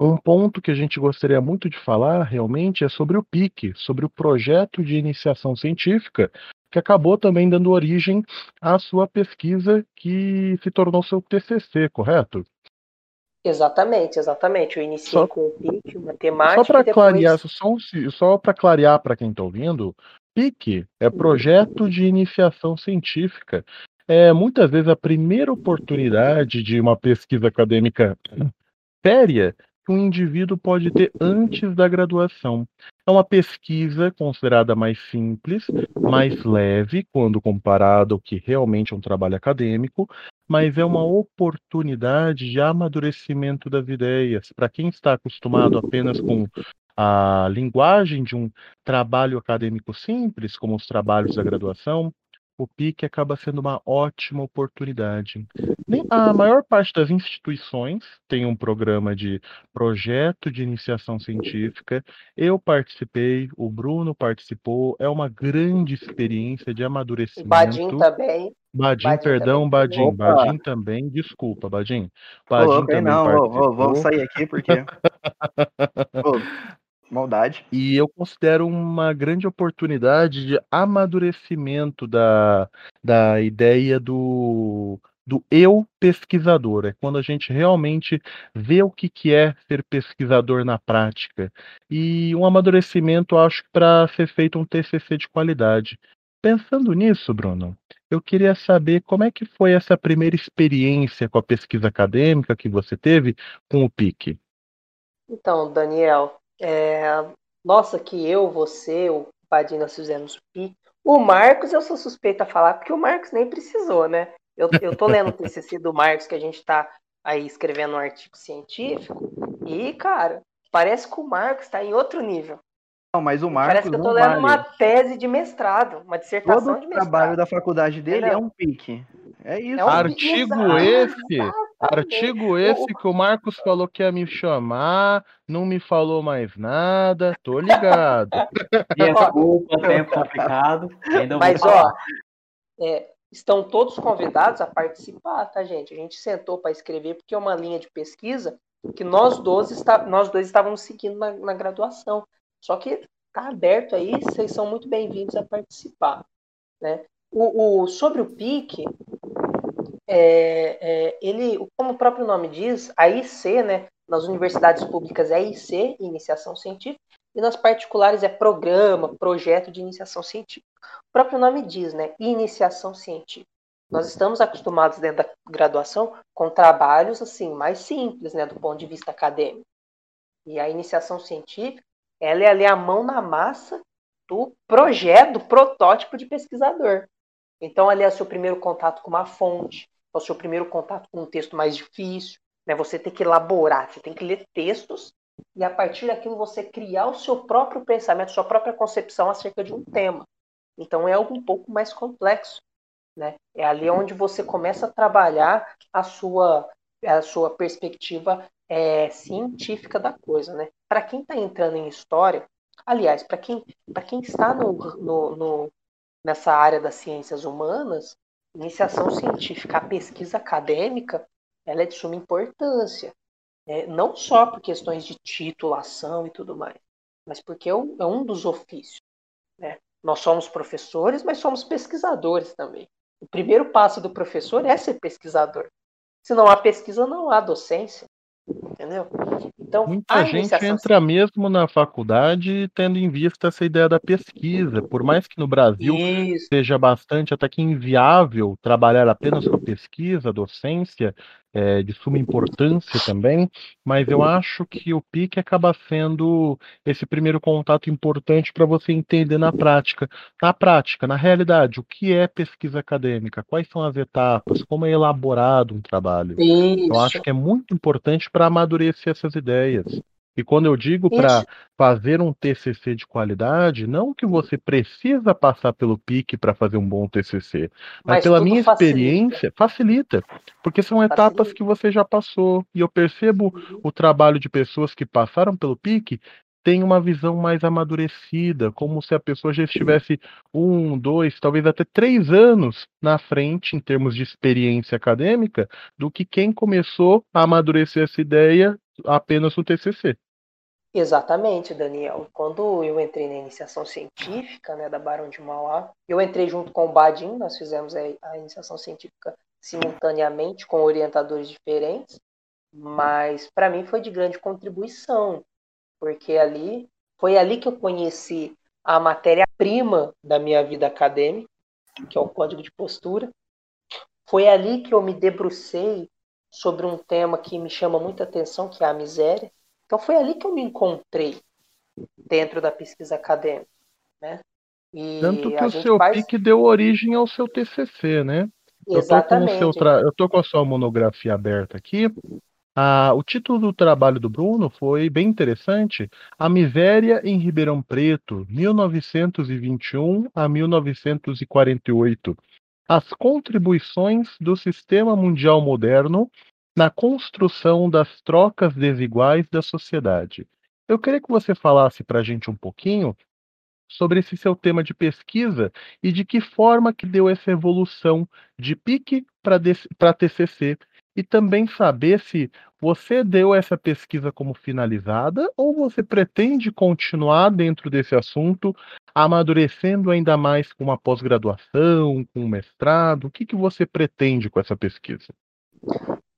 Um ponto que a gente gostaria muito de falar realmente é sobre o PIC, sobre o projeto de iniciação científica, que acabou também dando origem à sua pesquisa que se tornou seu TCC, correto? Exatamente, exatamente. Eu iniciei só, com o PIC, matemática. Só para depois... clarear, só, só para clarear para quem está ouvindo, PIC é projeto de iniciação científica. É muitas vezes a primeira oportunidade de uma pesquisa acadêmica séria que um indivíduo pode ter antes da graduação. É uma pesquisa considerada mais simples, mais leve, quando comparado ao que realmente é um trabalho acadêmico, mas é uma oportunidade de amadurecimento das ideias. Para quem está acostumado apenas com a linguagem de um trabalho acadêmico simples, como os trabalhos da graduação, o PIC acaba sendo uma ótima oportunidade. A maior parte das instituições tem um programa de projeto de iniciação científica. Eu participei, o Bruno participou. É uma grande experiência de amadurecimento. Badim também. Badim, Badim perdão, também. Badim. Badim também, desculpa, Badim. Badim também não, participou. ô, vamos sair aqui porque. *laughs* maldade. E eu considero uma grande oportunidade de amadurecimento da, da ideia do, do eu pesquisador. É quando a gente realmente vê o que, que é ser pesquisador na prática. E um amadurecimento, acho que para ser feito um TCC de qualidade. Pensando nisso, Bruno, eu queria saber como é que foi essa primeira experiência com a pesquisa acadêmica que você teve com o PIC. Então, Daniel, é, nossa, que eu, você, o Padim, nós fizemos o PIC. O Marcos, eu sou suspeita a falar, porque o Marcos nem precisou, né? Eu, eu tô lendo o *laughs* TCC do Marcos, que a gente tá aí escrevendo um artigo científico, e, cara, parece que o Marcos está em outro nível. Não, mas o Marcos Parece que eu tô não lendo vale. uma tese de mestrado, uma dissertação Todo de o mestrado. trabalho da faculdade dele Entendeu? é um pique. É isso. É um Artigo exatamente. artigo esse que o Marcos falou que ia me chamar, não me falou mais nada, tô ligado. *laughs* Desculpa, tempo complicado. Ainda vou Mas, falar. ó, é, estão todos convidados a participar, tá, gente? A gente sentou para escrever porque é uma linha de pesquisa que nós dois, está, nós dois estávamos seguindo na, na graduação. Só que está aberto aí, vocês são muito bem-vindos a participar. Né? O, o, sobre o PIC, é, é, ele, como o próprio nome diz, a IC, né, nas universidades públicas é IC, Iniciação Científica, e nas particulares é Programa, Projeto de Iniciação Científica. O próprio nome diz, né, Iniciação Científica. Nós estamos acostumados dentro da graduação com trabalhos assim mais simples, né, do ponto de vista acadêmico. E a iniciação científica, ela é ali a mão na massa do projeto, do protótipo de pesquisador. Então, ali é o seu primeiro contato com uma fonte, é o seu primeiro contato com um texto mais difícil, né? Você tem que elaborar, você tem que ler textos e a partir daquilo você criar o seu próprio pensamento, sua própria concepção acerca de um tema. Então é algo um pouco mais complexo, né? É ali onde você começa a trabalhar a sua a sua perspectiva é, científica da coisa, né? Para quem está entrando em história, aliás, para quem quem está no, no, no, nessa área das ciências humanas, iniciação científica, a pesquisa acadêmica, ela é de suma importância. Né? Não só por questões de titulação e tudo mais, mas porque é um, é um dos ofícios. Né? Nós somos professores, mas somos pesquisadores também. O primeiro passo do professor é ser pesquisador. Se não há pesquisa, não há docência. Entendeu? Então, Muita gente entra mesmo na faculdade tendo em vista essa ideia da pesquisa. Por mais que no Brasil Isso. seja bastante até que inviável trabalhar apenas com a pesquisa, a docência, é, de suma importância também, mas eu acho que o PIC acaba sendo esse primeiro contato importante para você entender na prática. Na prática, na realidade, o que é pesquisa acadêmica, quais são as etapas, como é elaborado um trabalho. Isso. Eu acho que é muito importante para amadurecer essas ideias. E quando eu digo para fazer um TCC de qualidade, não que você precisa passar pelo PIC para fazer um bom TCC, mas, mas pela minha experiência, facilita. facilita, porque são facilita. etapas que você já passou. E eu percebo uhum. o trabalho de pessoas que passaram pelo PIC tem uma visão mais amadurecida, como se a pessoa já estivesse um, dois, talvez até três anos na frente, em termos de experiência acadêmica, do que quem começou a amadurecer essa ideia apenas no TCC. Exatamente, Daniel. Quando eu entrei na iniciação científica né, da Barão de Mauá, eu entrei junto com o Badim, nós fizemos a iniciação científica simultaneamente com orientadores diferentes, mas para mim foi de grande contribuição, porque ali foi ali que eu conheci a matéria-prima da minha vida acadêmica, que é o código de postura. Foi ali que eu me debrucei sobre um tema que me chama muita atenção, que é a miséria, então foi ali que eu me encontrei dentro da pesquisa acadêmica, né? E Tanto que o seu faz... PIC deu origem ao seu TCC, né? Exatamente. Eu tra... tô com a sua monografia aberta aqui. Ah, o título do trabalho do Bruno foi bem interessante: A Miséria em Ribeirão Preto, 1921 a 1948. As contribuições do sistema mundial moderno na construção das trocas desiguais da sociedade. Eu queria que você falasse para a gente um pouquinho sobre esse seu tema de pesquisa e de que forma que deu essa evolução de PIC para TCC e também saber se você deu essa pesquisa como finalizada ou você pretende continuar dentro desse assunto, amadurecendo ainda mais com uma pós-graduação, com um mestrado? O que, que você pretende com essa pesquisa?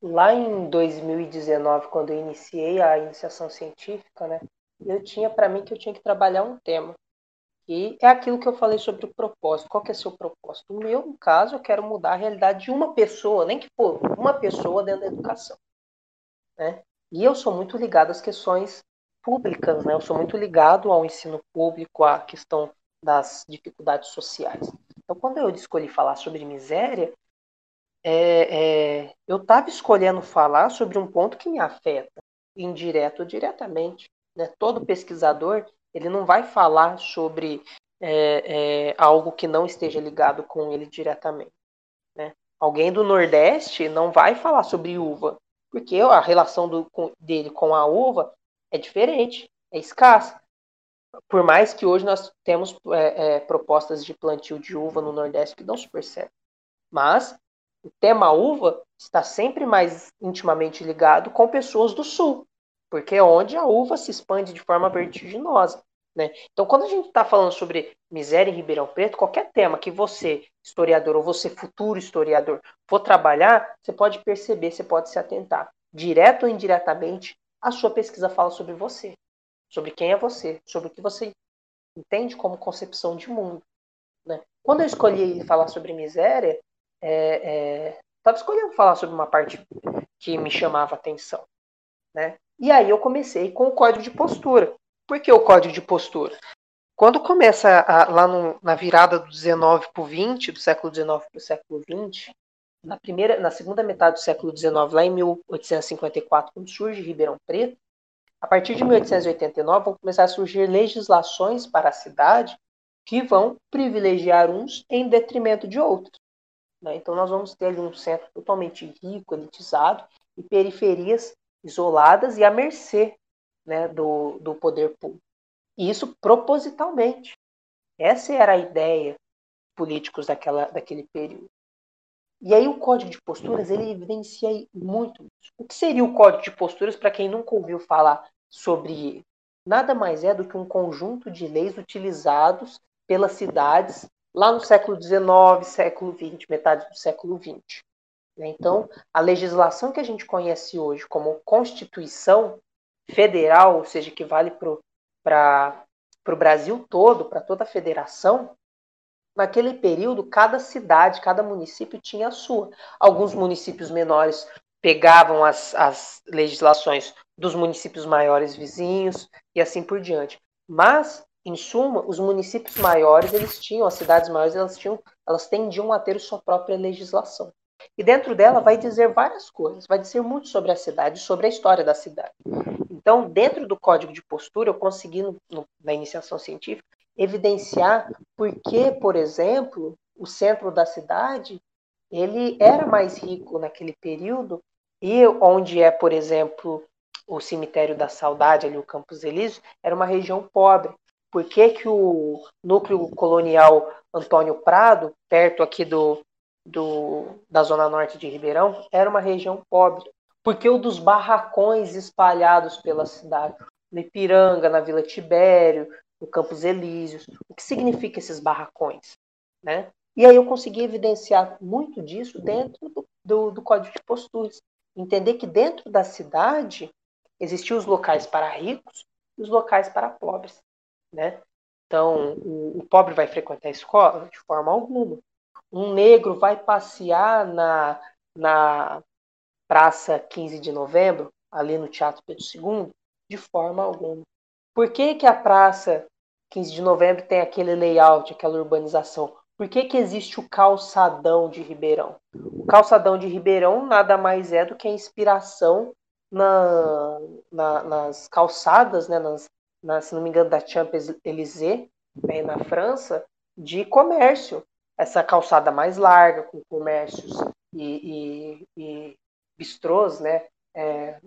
Lá em 2019, quando eu iniciei a iniciação científica, né, eu tinha para mim que eu tinha que trabalhar um tema. E é aquilo que eu falei sobre o propósito. Qual que é seu propósito? O meu, no caso, eu quero mudar a realidade de uma pessoa, nem que for uma pessoa dentro da educação. Né? E eu sou muito ligado às questões públicas, né? Eu sou muito ligado ao ensino público, à questão das dificuldades sociais. Então, quando eu escolhi falar sobre miséria, é, é, eu estava escolhendo falar sobre um ponto que me afeta, indireto ou diretamente. Né? Todo pesquisador ele não vai falar sobre é, é, algo que não esteja ligado com ele diretamente. Né? Alguém do Nordeste não vai falar sobre uva, porque a relação do, com, dele com a uva é diferente, é escassa. Por mais que hoje nós temos é, é, propostas de plantio de uva no Nordeste que dão super certo. Mas o tema uva está sempre mais intimamente ligado com pessoas do sul, porque é onde a uva se expande de forma vertiginosa. Né? Então, quando a gente está falando sobre miséria em Ribeirão Preto, qualquer tema que você, historiador, ou você, futuro historiador, for trabalhar, você pode perceber, você pode se atentar. Direto ou indiretamente, a sua pesquisa fala sobre você, sobre quem é você, sobre o que você entende como concepção de mundo. Né? Quando eu escolhi falar sobre miséria, é, é, escolhendo falar sobre uma parte que me chamava atenção. Né? E aí eu comecei com o código de postura. Por que o código de postura? Quando começa a, lá no, na virada do 19 para o 20, do século 19 para o século 20, na, primeira, na segunda metade do século 19, lá em 1854, quando surge Ribeirão Preto, a partir de 1889 vão começar a surgir legislações para a cidade que vão privilegiar uns em detrimento de outros. Né? Então nós vamos ter ali um centro totalmente rico, elitizado, e periferias isoladas e à mercê né, do, do poder público. E isso propositalmente. Essa era a ideia políticos daquela, daquele período. E aí o código de posturas ele evidencia muito isso. O que seria o código de posturas para quem nunca ouviu falar sobre ele? Nada mais é do que um conjunto de leis utilizados pelas cidades lá no século XIX, século XX, metade do século XX. Então, a legislação que a gente conhece hoje como Constituição federal, ou seja, que vale para o Brasil todo, para toda a federação, naquele período, cada cidade, cada município tinha a sua. Alguns municípios menores pegavam as, as legislações dos municípios maiores vizinhos e assim por diante. Mas, em suma, os municípios maiores, eles tinham, as cidades maiores, elas tinham, elas tendiam a ter sua própria legislação. E dentro dela vai dizer várias coisas, vai dizer muito sobre a cidade, sobre a história da cidade. Então, dentro do código de postura, eu consegui, no, na iniciação científica, evidenciar por que, por exemplo, o centro da cidade ele era mais rico naquele período e onde é, por exemplo, o cemitério da Saudade, ali o Campos Elíseos, era uma região pobre. Por que, que o núcleo colonial Antônio Prado, perto aqui do, do, da zona norte de Ribeirão, era uma região pobre? porque o dos barracões espalhados pela cidade, no Ipiranga, na Vila Tibério, no Campos Elíseos, o que significa esses barracões, né? E aí eu consegui evidenciar muito disso dentro do, do, do Código de Posturas, entender que dentro da cidade existiam os locais para ricos e os locais para pobres, né? Então, o, o pobre vai frequentar a escola de forma alguma. Um negro vai passear na, na Praça 15 de Novembro, ali no Teatro Pedro II, de forma alguma. Por que, que a Praça 15 de Novembro tem aquele layout, aquela urbanização? Por que, que existe o calçadão de Ribeirão? O calçadão de Ribeirão nada mais é do que a inspiração na, na, nas calçadas, né, nas, na, se não me engano, da Champs-Élysées, né, na França, de comércio. Essa calçada mais larga, com comércios e, e, e bistrôs, né, é,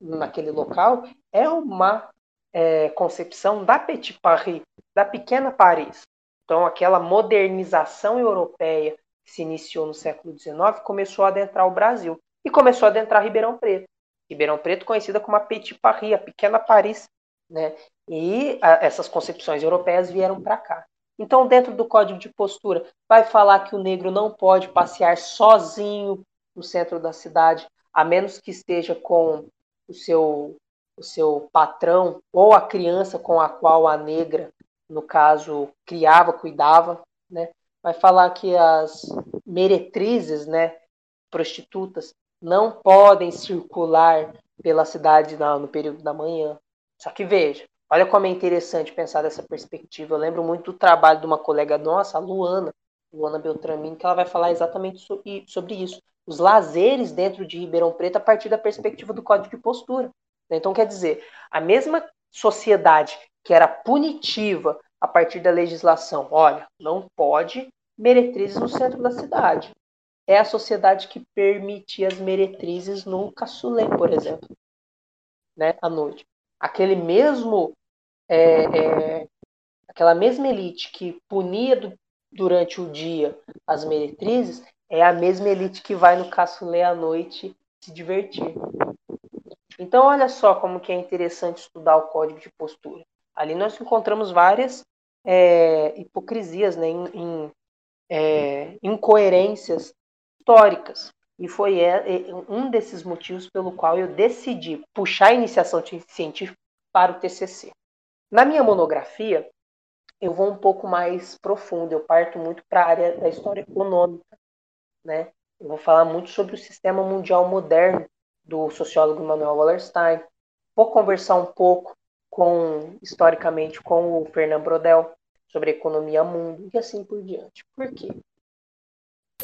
naquele local, é uma é, concepção da Petit Paris, da pequena Paris. Então, aquela modernização europeia que se iniciou no século XIX começou a adentrar o Brasil e começou a adentrar Ribeirão Preto. Ribeirão Preto conhecida como a Petit Paris, a pequena Paris, né? E a, essas concepções europeias vieram para cá. Então, dentro do código de postura, vai falar que o negro não pode passear sozinho no centro da cidade, a menos que esteja com o seu, o seu patrão ou a criança com a qual a negra, no caso, criava, cuidava, né? Vai falar que as meretrizes, né, prostitutas, não podem circular pela cidade no período da manhã. Só que veja, olha como é interessante pensar dessa perspectiva. Eu lembro muito do trabalho de uma colega nossa, a Luana, Luana Beltramini, que ela vai falar exatamente sobre isso os lazeres dentro de Ribeirão Preto a partir da perspectiva do Código de Postura. Então, quer dizer, a mesma sociedade que era punitiva a partir da legislação, olha, não pode meretrizes no centro da cidade. É a sociedade que permitia as meretrizes no caçulê, por exemplo, né, à noite. Aquele mesmo, é, é, aquela mesma elite que punia do, durante o dia as meretrizes é a mesma elite que vai no caçulé à noite se divertir. Então, olha só como que é interessante estudar o código de postura. Ali nós encontramos várias é, hipocrisias, né, em, em é, incoerências históricas. E foi é, é, um desses motivos pelo qual eu decidi puxar a iniciação científica para o TCC. Na minha monografia, eu vou um pouco mais profundo, eu parto muito para a área da história econômica. Né? Eu vou falar muito sobre o sistema mundial moderno do sociólogo Manuel Wallerstein. Vou conversar um pouco com historicamente com o Fernando Brodel sobre economia mundo e assim por diante. Por quê?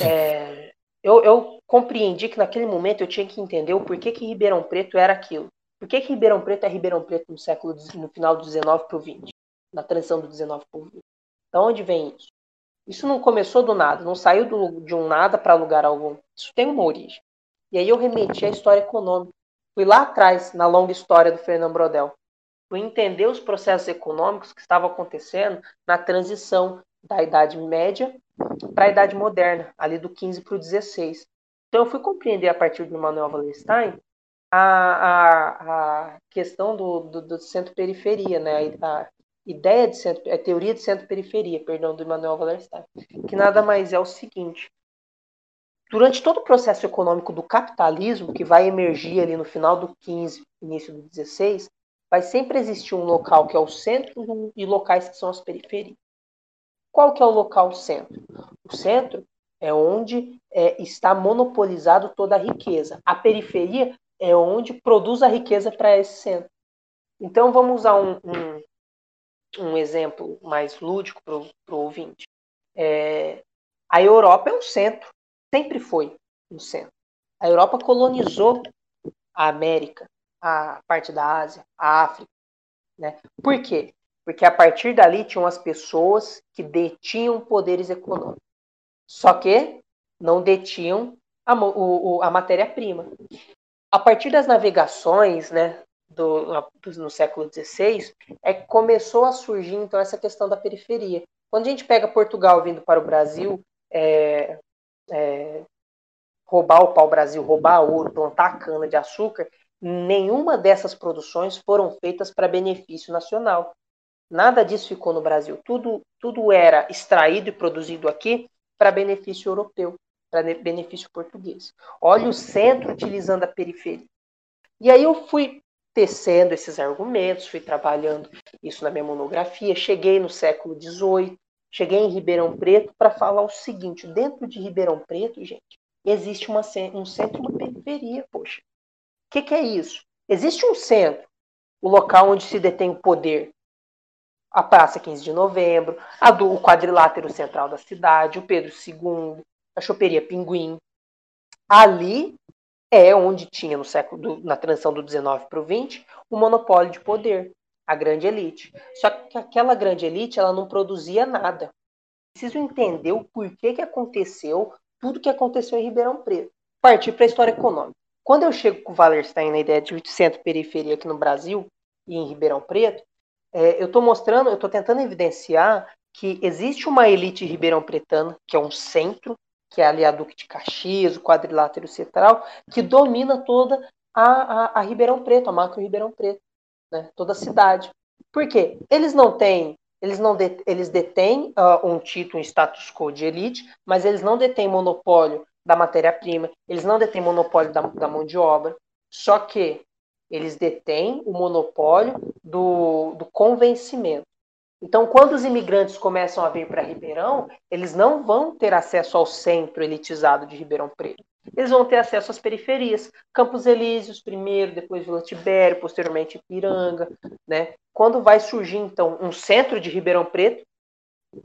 É, eu, eu, compreendi que naquele momento eu tinha que entender o porquê que Ribeirão Preto era aquilo. Por que, que Ribeirão Preto é Ribeirão Preto no século no final do 19 para o 20, na transição do 19 para o 20? Da onde vem isso? Isso não começou do nada, não saiu do, de um nada para lugar algum. Isso tem uma origem. E aí eu remeti à história econômica. Fui lá atrás, na longa história do Fernando Brodel. Fui entender os processos econômicos que estavam acontecendo na transição da Idade Média para a Idade Moderna, ali do 15 para o 16. Então eu fui compreender a partir do Manuel Wallerstein a, a, a questão do, do, do centro-periferia, né? a, ideia de centro, a teoria de centro-periferia, perdão, do Manuel Wallerstein, que nada mais é o seguinte: durante todo o processo econômico do capitalismo, que vai emergir ali no final do 15, início do 16, vai sempre existir um local que é o centro e locais que são as periferias. Qual que é o local centro? O centro é onde é, está monopolizado toda a riqueza. A periferia é onde produz a riqueza para esse centro. Então vamos usar um, um, um exemplo mais lúdico para o ouvinte. É, a Europa é um centro, sempre foi um centro. A Europa colonizou a América, a parte da Ásia, a África. Né? Por quê? Porque a partir dali tinham as pessoas que detinham poderes econômicos. Só que não detinham a, a matéria-prima. A partir das navegações, né, do, no século XVI, é que começou a surgir então essa questão da periferia. Quando a gente pega Portugal vindo para o Brasil, é, é, roubar o pau-brasil, roubar ouro, plantar cana de açúcar, nenhuma dessas produções foram feitas para benefício nacional. Nada disso ficou no Brasil. Tudo, tudo era extraído e produzido aqui para benefício europeu, para benefício português. Olha o centro utilizando a periferia. E aí eu fui tecendo esses argumentos, fui trabalhando isso na minha monografia. Cheguei no século XVIII, cheguei em Ribeirão Preto para falar o seguinte: dentro de Ribeirão Preto, gente, existe uma, um centro e uma periferia, poxa. O que, que é isso? Existe um centro, o local onde se detém o poder, a Praça 15 de Novembro, do, o quadrilátero central da cidade, o Pedro II, a choperia Pinguim. Ali é onde tinha no século do, na transição do 19 para o 20 o monopólio de poder, a grande elite. Só que aquela grande elite ela não produzia nada. Preciso entender o porquê que aconteceu tudo que aconteceu em Ribeirão Preto. Partir para a história econômica. Quando eu chego com o Wallerstein na ideia de centro-periferia aqui no Brasil e em Ribeirão Preto, é, eu estou mostrando, eu estou tentando evidenciar que existe uma elite ribeirão pretana, que é um centro, que é ali a Duque de Caxias, o quadrilátero central, que domina toda a, a, a Ribeirão Preto, a macro Ribeirão Preto, né? toda a cidade. Por quê? Eles não têm, eles não de, eles detêm uh, um título, um status quo de elite, mas eles não detêm monopólio da matéria-prima, eles não detêm monopólio da, da mão de obra. Só que eles detêm o monopólio do, do convencimento. Então, quando os imigrantes começam a vir para Ribeirão, eles não vão ter acesso ao centro elitizado de Ribeirão Preto. Eles vão ter acesso às periferias, Campos Elíseos primeiro, depois Vila Tibério, posteriormente Ipiranga, né? Quando vai surgir então um centro de Ribeirão Preto,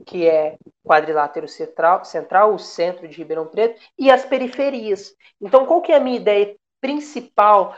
que é quadrilátero central, central, o centro de Ribeirão Preto, e as periferias. Então, qual que é a minha ideia principal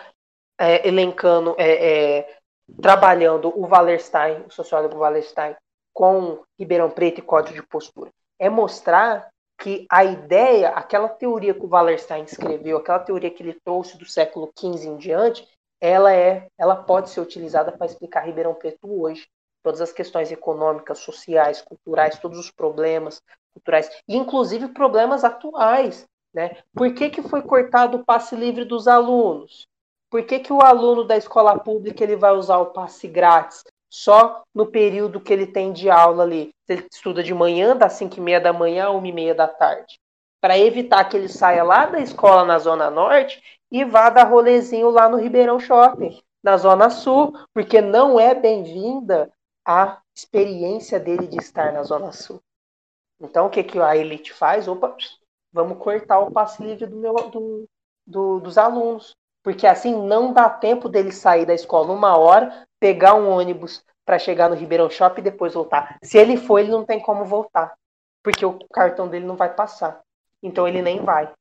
é, elencando, é, é, trabalhando o Wallerstein, o sociólogo Wallerstein, com Ribeirão Preto e código de postura. É mostrar que a ideia, aquela teoria que o Wallerstein escreveu, aquela teoria que ele trouxe do século XV em diante, ela é, ela pode ser utilizada para explicar Ribeirão Preto hoje. Todas as questões econômicas, sociais, culturais, todos os problemas, culturais, inclusive problemas atuais. Né? Por que, que foi cortado o passe livre dos alunos? Por que, que o aluno da escola pública ele vai usar o passe grátis só no período que ele tem de aula ali? Ele estuda de manhã, das 5 e meia da manhã a 1 e meia da tarde. Para evitar que ele saia lá da escola na Zona Norte e vá dar rolezinho lá no Ribeirão Shopping, na Zona Sul, porque não é bem-vinda a experiência dele de estar na Zona Sul. Então, o que, que a elite faz? Opa, vamos cortar o passe livre do meu, do, do, dos alunos. Porque assim não dá tempo dele sair da escola uma hora, pegar um ônibus para chegar no Ribeirão Shopping e depois voltar. Se ele for, ele não tem como voltar. Porque o cartão dele não vai passar. Então ele nem vai.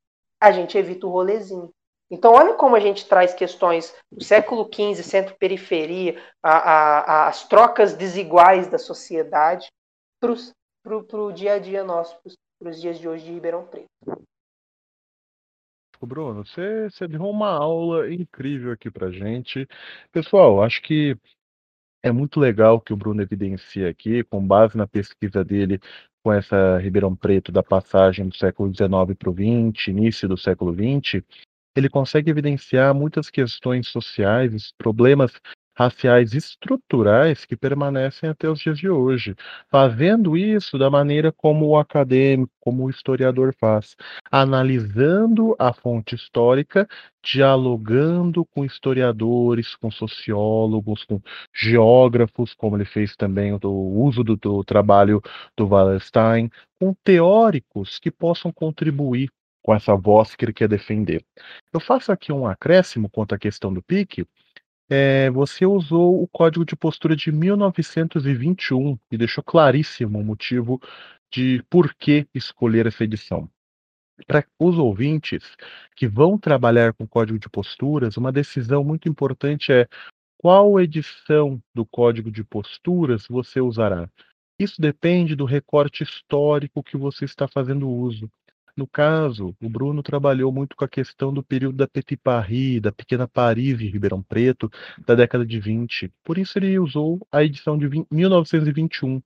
A gente evita o rolezinho. Então, olha como a gente traz questões do século XV, centro-periferia, as trocas desiguais da sociedade para o dia a dia nosso, para os dias de hoje de Ribeirão Preto. Bruno, você, você deu uma aula incrível aqui para gente. Pessoal, acho que é muito legal que o Bruno evidencia aqui, com base na pesquisa dele com essa Ribeirão Preto da passagem do século XIX para o XX, início do século XX, ele consegue evidenciar muitas questões sociais, problemas raciais estruturais que permanecem até os dias de hoje, fazendo isso da maneira como o acadêmico, como o historiador faz, analisando a fonte histórica, dialogando com historiadores, com sociólogos, com geógrafos, como ele fez também o uso do, do trabalho do Wallerstein, com teóricos que possam contribuir com essa voz que ele quer defender. Eu faço aqui um acréscimo quanto à questão do PIC. É, você usou o código de postura de 1921 e deixou claríssimo o motivo de por que escolher essa edição. Para os ouvintes que vão trabalhar com código de posturas, uma decisão muito importante é qual edição do código de posturas você usará. Isso depende do recorte histórico que você está fazendo uso. No caso, o Bruno trabalhou muito com a questão do período da Petit Paris, da Pequena Paris em Ribeirão Preto, da década de 20. Por isso ele usou a edição de 20, 1921.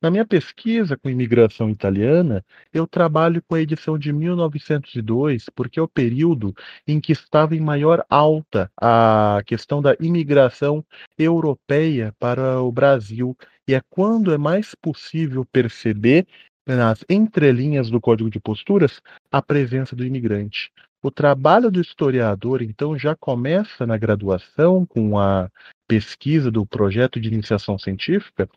Na minha pesquisa com imigração italiana, eu trabalho com a edição de 1902, porque é o período em que estava em maior alta a questão da imigração europeia para o Brasil. E é quando é mais possível perceber nas entrelinhas do código de posturas a presença do imigrante. O trabalho do historiador, então, já começa na graduação, com a pesquisa do projeto de iniciação científica,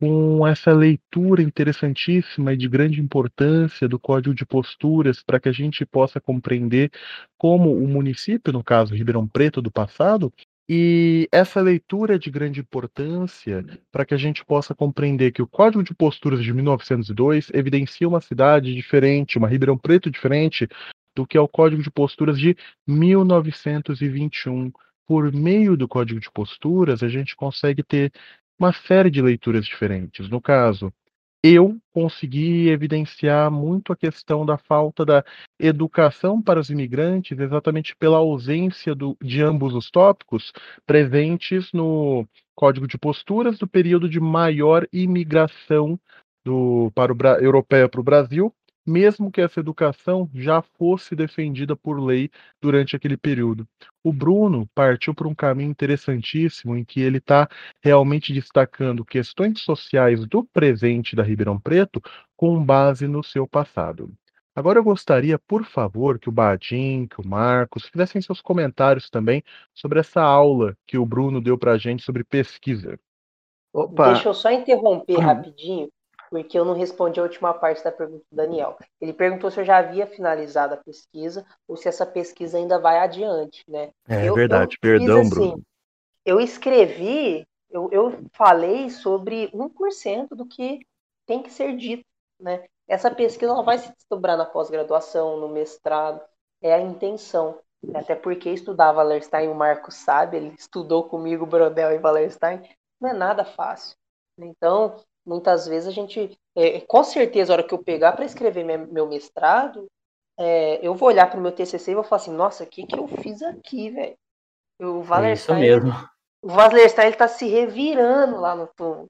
com essa leitura interessantíssima e de grande importância do código de posturas, para que a gente possa compreender como o município, no caso Ribeirão Preto do passado, e essa leitura é de grande importância para que a gente possa compreender que o Código de Posturas de 1902 evidencia uma cidade diferente, uma Ribeirão Preto diferente do que é o Código de Posturas de 1921. Por meio do Código de Posturas, a gente consegue ter uma série de leituras diferentes. No caso, eu consegui evidenciar muito a questão da falta da educação para os imigrantes, exatamente pela ausência do, de ambos os tópicos presentes no Código de Posturas do período de maior imigração do, para o europeia para o Brasil, mesmo que essa educação já fosse defendida por lei durante aquele período. O Bruno partiu por um caminho interessantíssimo em que ele está realmente destacando questões sociais do presente da Ribeirão Preto com base no seu passado. Agora eu gostaria, por favor, que o Badim, que o Marcos fizessem seus comentários também sobre essa aula que o Bruno deu para a gente sobre pesquisa. Opa. Deixa eu só interromper hum. rapidinho, porque eu não respondi a última parte da pergunta do Daniel. Ele perguntou se eu já havia finalizado a pesquisa ou se essa pesquisa ainda vai adiante, né? É eu, verdade, eu perdão, assim, Bruno. Eu escrevi, eu, eu falei sobre 1% do que tem que ser dito, né? Essa pesquisa ela vai se desdobrar na pós-graduação, no mestrado, é a intenção. Até porque estudar Wallerstein, o Marco sabe, ele estudou comigo Brodel e Wallerstein, não é nada fácil. Então, muitas vezes a gente, é, com certeza, a hora que eu pegar para escrever meu mestrado, é, eu vou olhar para o meu TCC e vou falar assim, nossa, o que, que eu fiz aqui, velho? O Wallerstein, é isso mesmo. O Wallerstein ele tá se revirando lá no túmulo.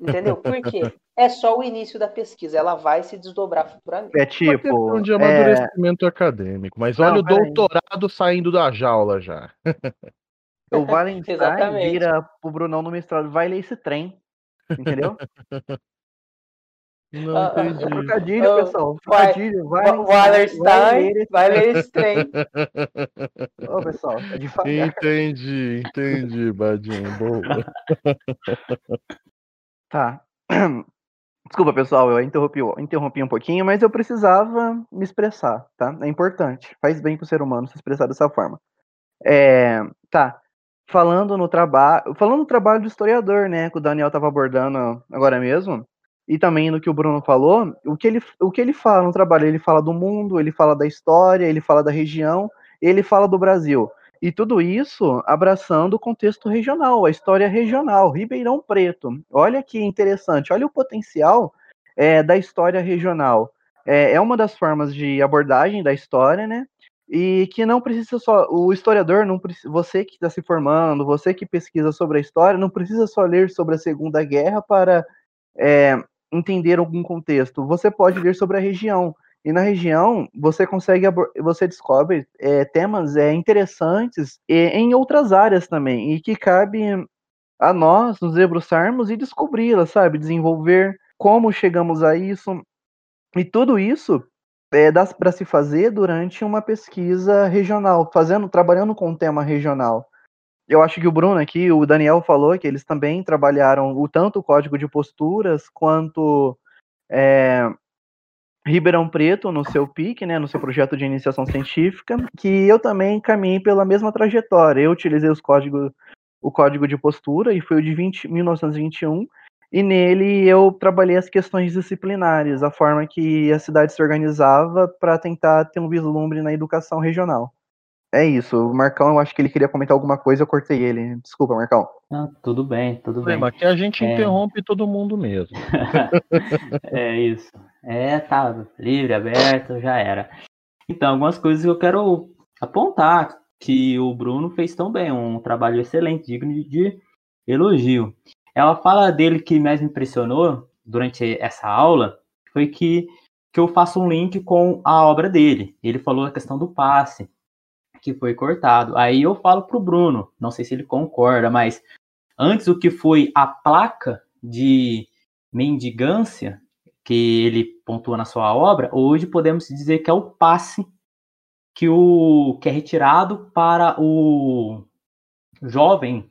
Entendeu? Por quê? É só o início da pesquisa, ela vai se desdobrar futuramente. É Uma tipo. de é, amadurecimento acadêmico. Mas Não, olha o doutorado saindo da jaula já. o Valenstein *laughs* vira pro Brunão no mestrado, vai ler esse trem. Entendeu? Não Ah, ah, É entendi. trocadilho, Ah, pessoal. vai- Trocadilho. O Valenstein Wallerstein vai ler esse trem. Ô, pessoal, é devagar. *laughs* Entendi, entendi, Badinho. Boa. Tá. *clears throat* Desculpa, pessoal, eu interrompi, interrompi um pouquinho, mas eu precisava me expressar, tá? É importante. Faz bem pro ser humano se expressar dessa forma. É, tá. Falando no trabalho, falando no trabalho do historiador, né, que o Daniel estava abordando agora mesmo, e também no que o Bruno falou, o que ele, o que ele fala no trabalho, ele fala do mundo, ele fala da história, ele fala da região, ele fala do Brasil. E tudo isso abraçando o contexto regional, a história regional, Ribeirão Preto. Olha que interessante, olha o potencial é, da história regional. É, é uma das formas de abordagem da história, né? E que não precisa só. O historiador, não você que está se formando, você que pesquisa sobre a história, não precisa só ler sobre a Segunda Guerra para é, entender algum contexto. Você pode ler sobre a região. E na região você consegue você descobre é, temas é, interessantes e, em outras áreas também e que cabe a nós nos debruçarmos e descobri-las, sabe, desenvolver como chegamos a isso e tudo isso é, dá para se fazer durante uma pesquisa regional, fazendo, trabalhando com um tema regional. Eu acho que o Bruno aqui, o Daniel falou que eles também trabalharam o tanto o código de posturas quanto é, Ribeirão Preto no seu PIC, né, no seu projeto de iniciação científica, que eu também caminhei pela mesma trajetória. Eu utilizei os códigos, o código de postura e foi o de 20, 1921, e nele eu trabalhei as questões disciplinares, a forma que a cidade se organizava para tentar ter um vislumbre na educação regional. É isso. O Marcão, eu acho que ele queria comentar alguma coisa, eu cortei ele. Desculpa, Marcão. Não, tudo bem, tudo bem. Lembra que a gente É. interrompe todo mundo mesmo. *laughs* É isso. É, tá livre, aberto, já era. Então, algumas coisas que eu quero apontar que o Bruno fez tão bem, um trabalho excelente, digno de elogio. Ela fala dele que mais me impressionou durante essa aula foi que, que eu faço um link com a obra dele. Ele falou a questão do passe, que foi cortado. Aí eu falo pro Bruno, não sei se ele concorda, mas antes o que foi a placa de mendigância que ele pontua na sua obra, hoje podemos dizer que é o passe que, o, que é retirado para o jovem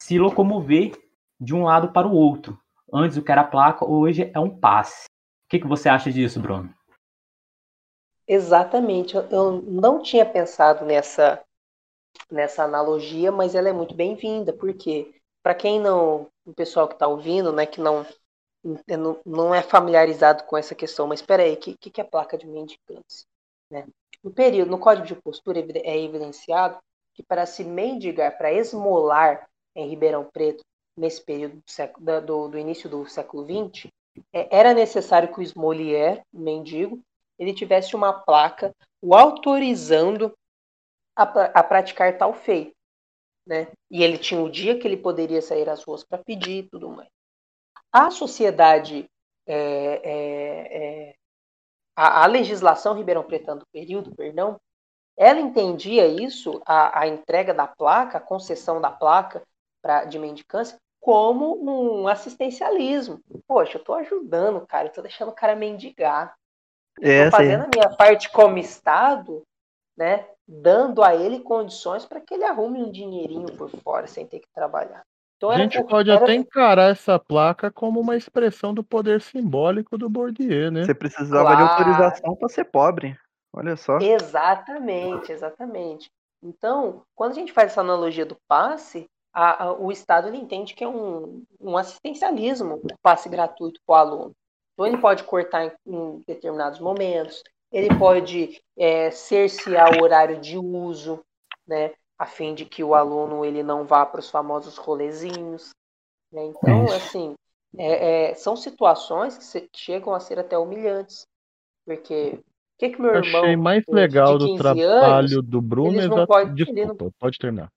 se locomover de um lado para o outro. Antes o que era placa, hoje é um passe. O que, que você acha disso, Bruno? Exatamente. Eu, não tinha pensado nessa, nessa analogia, mas ela é muito bem-vinda, porque para quem não, o pessoal que está ouvindo, né, que não, não, não é familiarizado com essa questão, mas espera aí, o que, que é placa de mendicância? Né? No período, no código de postura é evidenciado que para se mendigar, para esmolar em Ribeirão Preto, nesse período do, século, do, do início do século XX, é, era necessário que o esmolier, o mendigo, ele tivesse uma placa o autorizando a, a praticar tal feito. Né? E ele tinha o dia que ele poderia sair às ruas para pedir e tudo mais. A sociedade, é, é, é, a, a, legislação Ribeirão Pretano do período, perdão, ela entendia isso, a, a, entrega da placa, a concessão da placa pra, de mendicância, como um assistencialismo. Poxa, eu estou ajudando o cara, eu estou deixando o cara mendigar. É, Estou fazendo a minha parte como Estado, né, dando a ele condições para que ele arrume um dinheirinho por fora sem ter que trabalhar. Então, a gente pode era... até encarar essa placa como uma expressão do poder simbólico do Bourdieu, né? Você precisava claro. de autorização para ser pobre. Olha só. Exatamente, exatamente. Então, quando a gente faz essa analogia do passe, a, a, o Estado entende que é um, um assistencialismo, o passe gratuito para o aluno. Então, ele pode cortar em, em determinados momentos, ele pode é, cercear o horário de uso, né, a fim de que o aluno ele não vá para os famosos rolezinhos. Né? Então, assim, é, é, são situações que, se, que, chegam a ser até humilhantes, porque o que, que meu irmão achei mais legal do trabalho anos, do Bruno não pode, Desculpa, não... pode terminar.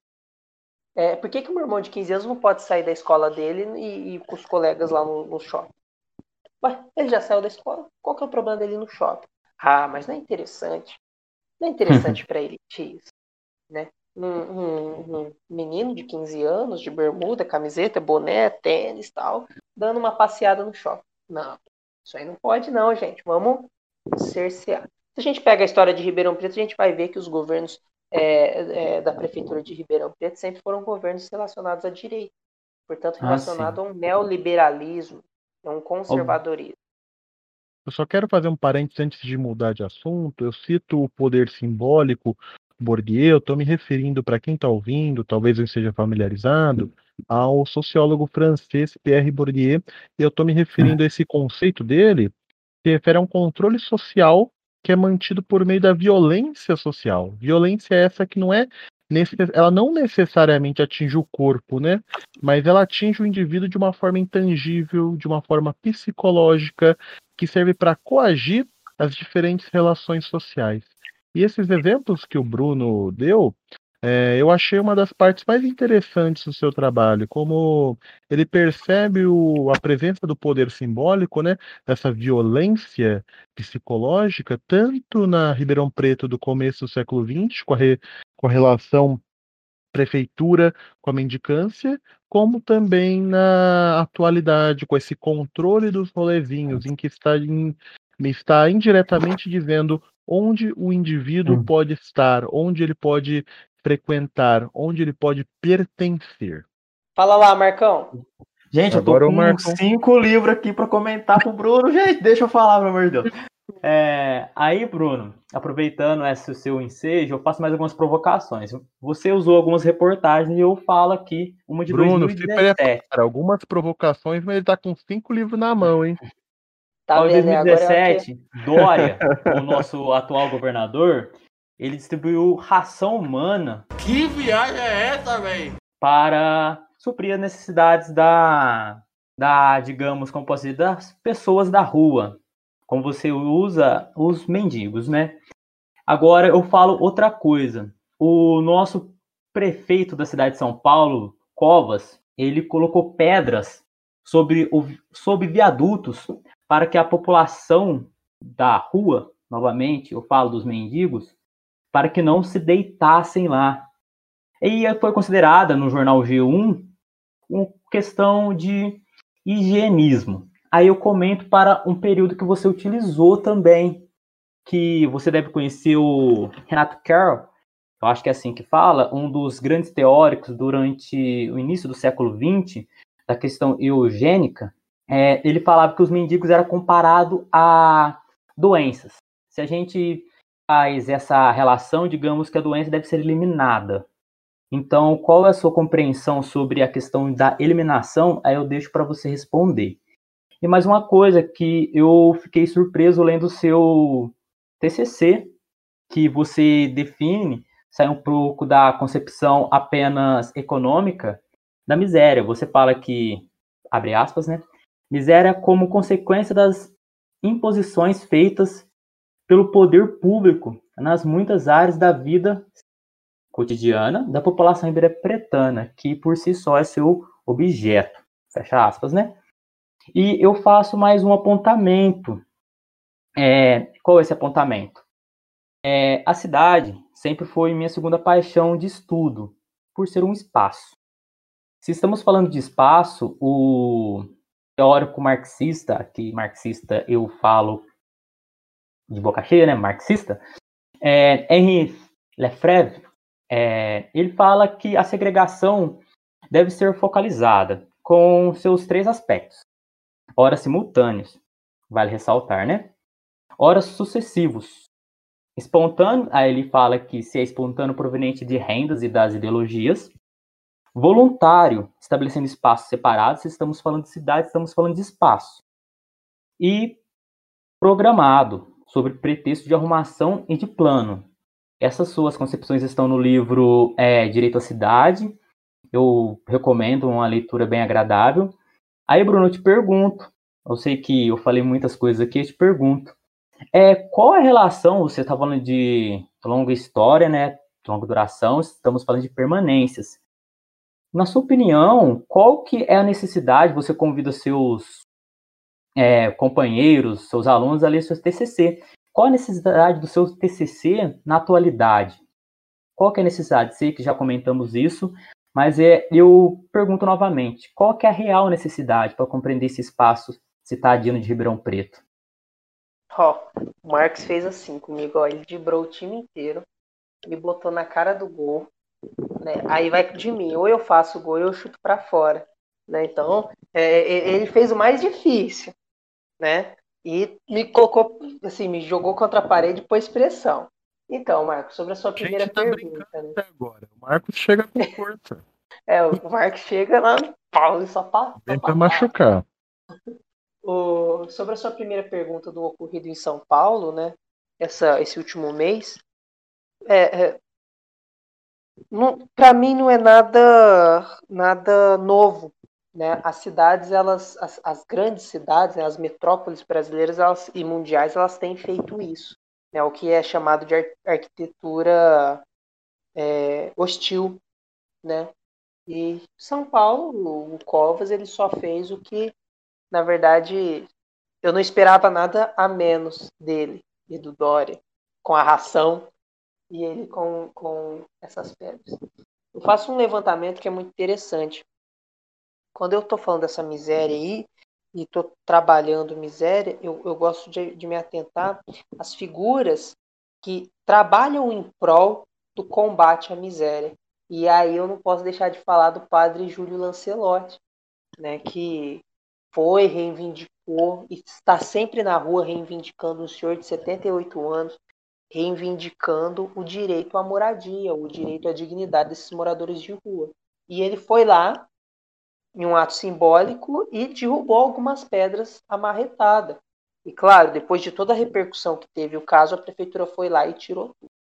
É, por que, que o meu irmão de 15 anos não pode sair da escola dele e ir com os colegas lá no, no shopping? Ué, ele já saiu da escola. Qual que é o problema dele no shopping? Ah, mas não é interessante. Não é interessante *laughs* para ele isso, né? Um, um, um, menino de 15 anos, de bermuda, camiseta, boné, tênis tal, dando uma passeada no shopping. Não, isso aí não pode não, gente. Vamos cercear. Se a gente pega a história de Ribeirão Preto, a gente vai ver que os governos é, é, da prefeitura de Ribeirão Preto sempre foram governos relacionados à direita. Portanto, Ah, relacionado a um neoliberalismo, a um conservadorismo. Eu só quero fazer um parênteses antes de mudar de assunto. Eu cito o poder simbólico Bourdieu, estou me referindo para quem está ouvindo, talvez não esteja familiarizado, ao sociólogo francês Pierre Bourdieu, e eu estou me referindo a esse conceito dele, que refere a um controle social que é mantido por meio da violência social. Violência essa que não é ela não necessariamente atinge o corpo, né? Mas ela atinge o indivíduo de uma forma intangível, de uma forma psicológica, que serve para coagir as diferentes relações sociais. E esses exemplos que o Bruno deu, é, eu achei uma das partes mais interessantes do seu trabalho, como ele percebe o- a presença do poder simbólico, né, dessa violência psicológica, tanto na Ribeirão Preto do começo do século XX, com a, re- com a relação prefeitura com a mendicância, como também na atualidade, com esse controle dos rolezinhos, em que está, em- está indiretamente dizendo onde o indivíduo Hum. pode estar, onde ele pode frequentar, onde ele pode pertencer. Fala lá, Marcão. Gente, eu tô Agora o com Marcão. cinco livros aqui pra comentar pro Bruno. *laughs* Gente, deixa eu falar, pelo amor de Deus. É, aí, Bruno, aproveitando esse seu ensejo, eu faço mais algumas provocações. Você usou algumas reportagens e eu falo aqui uma de Bruno, se 2017. prepara, algumas provocações, mas ele tá com cinco livros na mão, hein? Tá né? Agora é o quê? 2017, Dória, o nosso atual governador, ele distribuiu ração humana Que viagem é essa, velho? para suprir as necessidades da, da, digamos, como posso dizer, das pessoas da rua. Como você usa os mendigos, né? Agora eu falo outra coisa. O nosso prefeito da cidade de São Paulo, Covas, ele colocou pedras sobre, o, sobre viadutos para que a população da rua, novamente, eu falo dos mendigos, para que não se deitassem lá. E foi considerada no jornal G1 uma questão de higienismo. Aí eu comento para um período que você utilizou também, que você deve conhecer o Renato Carroll, eu acho que é assim que fala, um dos grandes teóricos durante o início do século XX, da questão eugênica, é, ele falava que os mendigos eram comparados a doenças. Se a gente faz essa relação, digamos que a doença deve ser eliminada. Então, qual é a sua compreensão sobre a questão da eliminação? Aí eu deixo para você responder. E mais uma coisa que eu fiquei surpreso lendo o seu TCC, que você define, sai um pouco da concepção apenas econômica da miséria. Você fala que, abre aspas, né? Miséria como consequência das imposições feitas pelo poder público nas muitas áreas da vida cotidiana da população ibero-pretana, que por si só é seu objeto. Fecha aspas, né? E eu faço mais um apontamento. É, qual é esse apontamento? É, a cidade sempre foi minha segunda paixão de estudo, por ser um espaço. Se estamos falando de espaço, o teórico marxista, que marxista eu falo de boca cheia, né? Marxista, é, Henri Lefebvre, é, ele fala que a segregação deve ser focalizada com seus três aspectos. Ora simultâneos, vale ressaltar, né? Ora sucessivos. Espontâneo, aí ele fala que se é espontâneo proveniente de rendas e das ideologias. Voluntário, estabelecendo espaços separados, se estamos falando de cidade, estamos falando de espaço. E programado, sobre pretexto de arrumação e de plano. Essas suas concepções estão no livro é, Direito à Cidade. Eu recomendo uma leitura bem agradável. Aí, Bruno, eu te pergunto. Eu sei que eu falei muitas coisas aqui, eu te pergunto. É, qual a relação? Você está falando de longa história, né? Longa duração, estamos falando de permanências. na sua opinião, qual que é a necessidade? Você convida seus é, companheiros, seus alunos a ler seu TCC. Qual a necessidade do seu TCC na atualidade? Qual que é a necessidade? Sei que já comentamos isso, mas é, eu pergunto novamente, qual que é a real necessidade para compreender esse espaço citadino de Ribeirão Preto? Ó, o Marcos fez assim comigo, ó, ele vibrou o time inteiro, me botou na cara do gol, né? Aí vai de mim, ou eu faço o gol ou eu chuto para fora, né? Então, é, ele fez o mais difícil, né? E me colocou, assim, me jogou contra a parede e pôs pressão. Então, Marcos, sobre a sua primeira tá pergunta. Né? Até agora. O Marcos chega com força. *laughs* é, o Marcos chega lá pau e só passa. Vem pra machucar. O, sobre a sua primeira pergunta do ocorrido em São Paulo, né? Essa, esse último mês, é, é para mim não é nada nada novo, né? As cidades, elas, as, as grandes cidades, né? as metrópoles brasileiras elas, e mundiais, elas têm feito isso, né? O que é chamado de arquitetura é, hostil, né? E São Paulo, o Covas, ele só fez o que na verdade, eu não esperava nada a menos dele e do Dória, com a ração e ele com, com essas pedras. Eu faço um levantamento que é muito interessante. Quando eu estou falando dessa miséria aí, e estou trabalhando miséria, eu, eu gosto de, de me atentar às figuras que trabalham em prol do combate à miséria. E aí eu não posso deixar de falar do padre Júlio Lancelotti, né, que foi, reivindicou e está sempre na rua reivindicando um senhor de 78 anos, reivindicando o direito à moradia, o direito à dignidade desses moradores de rua. E ele foi lá em um ato simbólico e derrubou algumas pedras amarretadas. E claro, depois de toda a repercussão que teve o caso, a prefeitura foi lá e tirou tudo.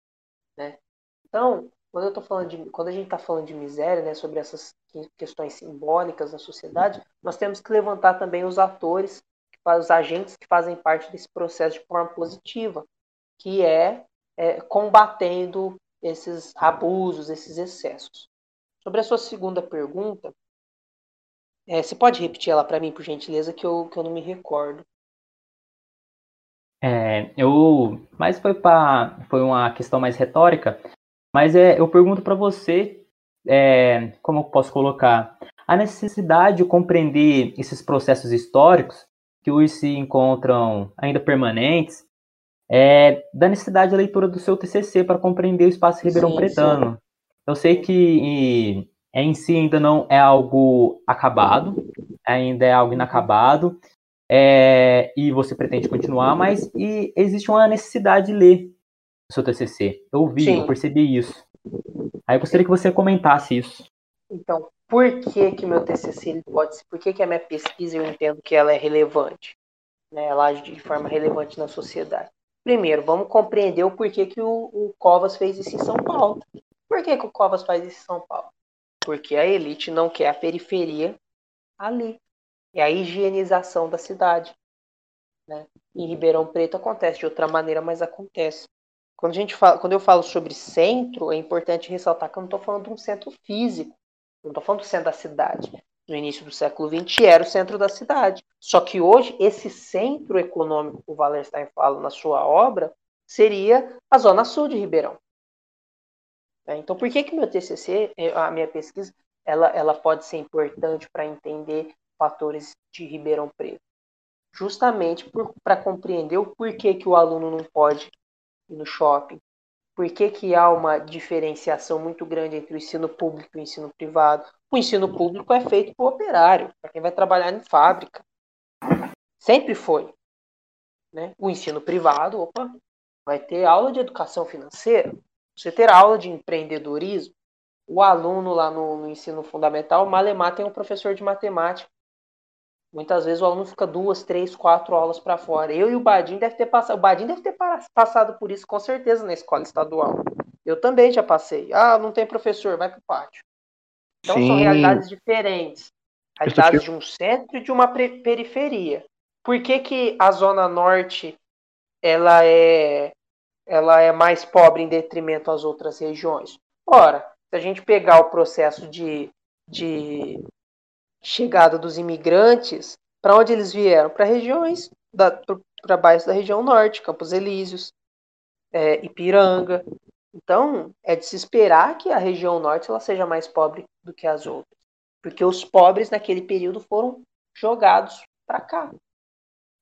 Né? Então, quando eu tô falando de, quando a gente está falando de miséria, né, sobre essas questões simbólicas na sociedade, nós temos que levantar também os atores, os agentes que fazem parte desse processo de forma positiva, que é, é combatendo esses abusos, esses excessos. Sobre a sua segunda pergunta, é, você pode repetir ela para mim, por gentileza, que eu, que eu não me recordo. É, eu, mas foi para foi uma questão mais retórica. Mas é, eu pergunto para você, é, como eu posso colocar, a necessidade de compreender esses processos históricos que hoje se encontram ainda permanentes, é, da necessidade da leitura do seu TCC para compreender o espaço Ribeirão Pretano. Eu sei que em si ainda não é algo acabado, ainda é algo inacabado, é, e você pretende continuar, mas e existe uma necessidade de ler o seu TCC. Eu vi, Sim. eu percebi isso. Aí eu gostaria que você comentasse isso. Então, por que que meu TCC ele pode ser? Por que que a minha pesquisa eu entendo que ela é relevante? Né? Ela age de forma relevante na sociedade. Primeiro, vamos compreender o porquê que o, o Covas fez isso em São Paulo. Por que, que o Covas faz isso em São Paulo? Porque a elite não quer a periferia ali. É a higienização da cidade. Né? Em Ribeirão Preto acontece de outra maneira, mas acontece. Quando, a gente fala, quando eu falo sobre centro, é importante ressaltar que eu não estou falando de um centro físico, não estou falando do centro da cidade. No início do século XX era o centro da cidade. Só que hoje, esse centro econômico o Wallerstein fala na sua obra seria a Zona Sul de Ribeirão. É, então, por que, que meu TCC, é, a minha pesquisa, ela, ela pode ser importante para entender fatores de Ribeirão Preto? Justamente para compreender o porquê que o aluno não pode e no shopping? Por que, que há uma diferenciação muito grande entre o ensino público e o ensino privado? O ensino público é feito por operário, para quem vai trabalhar em fábrica. Sempre foi. Né? O ensino privado, opa, vai ter aula de educação financeira, você ter aula de empreendedorismo. O aluno lá no, no ensino fundamental, Malemar tem um professor de matemática Muitas vezes o aluno fica duas, três, quatro aulas para fora. Eu e o Badim deve ter passado, o Badim deve ter passado por isso com certeza na escola estadual. Eu também já passei. Ah, não tem professor, vai pro pátio. Então Sim. são realidades diferentes. Realidades de um centro e de uma periferia. Por que, que a zona norte ela é ela é mais pobre em detrimento às outras regiões? Ora, se a gente pegar o processo de de chegada dos imigrantes, para onde eles vieram? Para regiões, para baixo da região norte, Campos Elíseos, é, Ipiranga. Então, é de se esperar que a região norte ela seja mais pobre do que as outras, porque os pobres naquele período foram jogados para cá.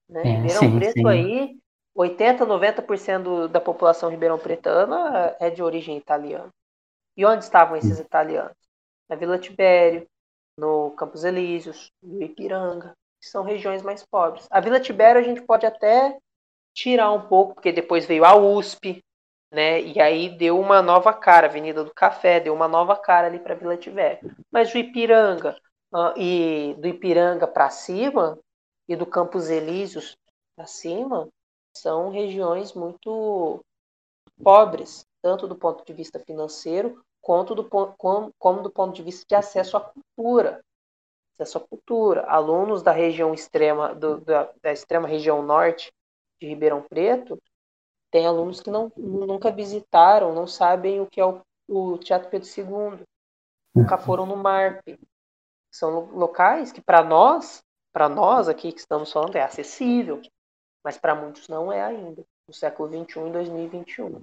Né? É, Ribeirão sim, Preto sim. aí, 80, 90% do- da população ribeirão pretana é de origem italiana. E onde estavam esses italianos? Na Vila Tibério, no Campos Elíseos, no Ipiranga, que são regiões mais pobres. A Vila Tibério a gente pode até tirar um pouco, porque depois veio a USP, né? E aí deu uma nova cara, Avenida do Café, deu uma nova cara ali para Vila Tibério. Mas o Ipiranga ah, e do Ipiranga para cima e do Campos Elíseos para cima são regiões muito pobres, tanto do ponto de vista financeiro quanto do, como, como do ponto de vista de acesso à cultura. Acesso à cultura. Alunos da região extrema, do- da, da extrema região norte de Ribeirão Preto, tem alunos que não, nunca visitaram, não sabem o que é o, o Teatro Pedro II, nunca foram no MARP. São lo- locais que, para nós, para nós aqui que estamos falando, é acessível, mas para muitos não é ainda, no século XXI e 2021.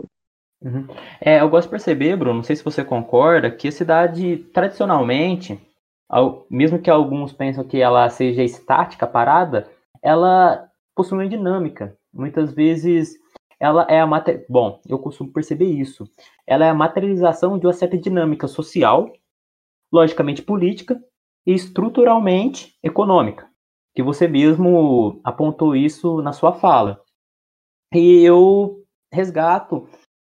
Uhum. É, eu gosto de perceber, Bruno, não sei se você concorda, que a cidade, tradicionalmente, ao- mesmo que alguns pensam que ela seja estática, parada, ela possui uma dinâmica. Muitas vezes ela é a. Bom, eu costumo perceber isso. Ela é a materialização de uma certa dinâmica social, logicamente política e estruturalmente econômica. Que você mesmo apontou isso na sua fala. E eu resgato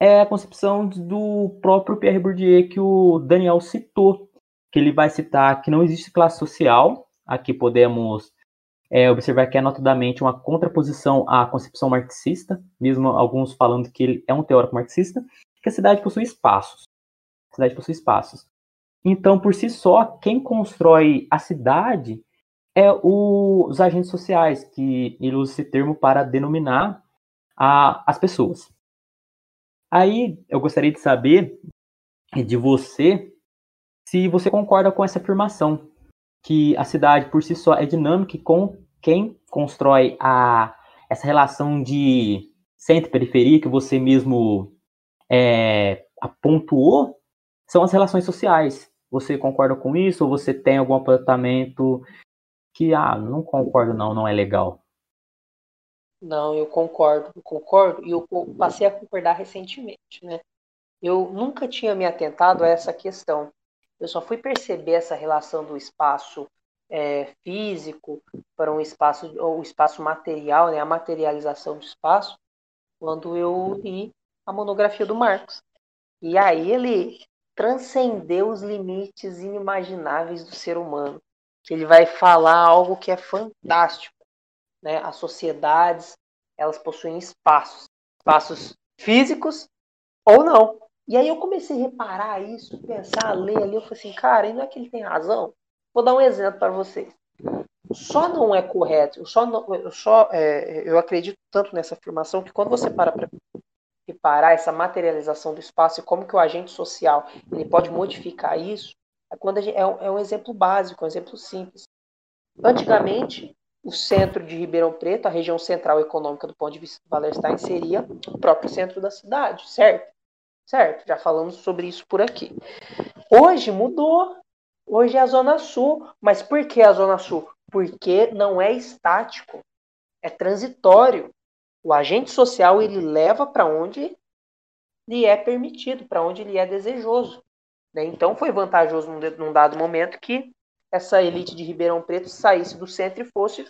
é a concepção do próprio Pierre Bourdieu que o Daniel citou, que ele vai citar que não existe classe social, aqui podemos é, observar que é notadamente uma contraposição à concepção marxista, mesmo alguns falando que ele é um teórico marxista, que a cidade possui espaços. A cidade possui espaços. Então, por si só, quem constrói a cidade é o- os agentes sociais, que ele usa esse termo para denominar a- as pessoas. Aí eu gostaria de saber de você se você concorda com essa afirmação, que a cidade por si só é dinâmica e com quem constrói a, essa relação de centro e periferia que você mesmo é, apontuou são as relações sociais. Você concorda com isso ou você tem algum apontamento que, ah, não concordo não, não é legal? Não, eu concordo, eu concordo, e eu passei a concordar recentemente, né? Eu nunca tinha me atentado a essa questão. Eu só fui perceber essa relação do espaço é, físico para um espaço, ou espaço material, né? A materialização do espaço, quando eu li a monografia do Marx. E aí ele transcendeu os limites inimagináveis do ser humano. Que ele vai falar algo que é fantástico né, as sociedades elas possuem espaços, espaços físicos ou não. E aí eu comecei a reparar isso, pensar, ler ali, eu falei assim, cara, e não é que ele tem razão? Vou dar um exemplo para vocês. Só não é correto, eu só, não, eu, só é, eu acredito tanto nessa afirmação que quando você para para reparar essa materialização do espaço e como que o agente social ele pode modificar isso, quando gente, é, um, é um exemplo básico, um exemplo simples. Antigamente, o centro de Ribeirão Preto, a região central econômica do ponto de vista do Wallerstein, seria o próprio centro da cidade, certo? Certo, já falamos sobre isso por aqui. Hoje mudou. Hoje é a Zona Sul. Mas por que a Zona Sul? Porque não é estático, é transitório. O agente social ele leva para onde lhe é permitido, para onde lhe é desejoso. Né? Então foi vantajoso num, num dado momento que essa elite de Ribeirão Preto saísse do centro e fosse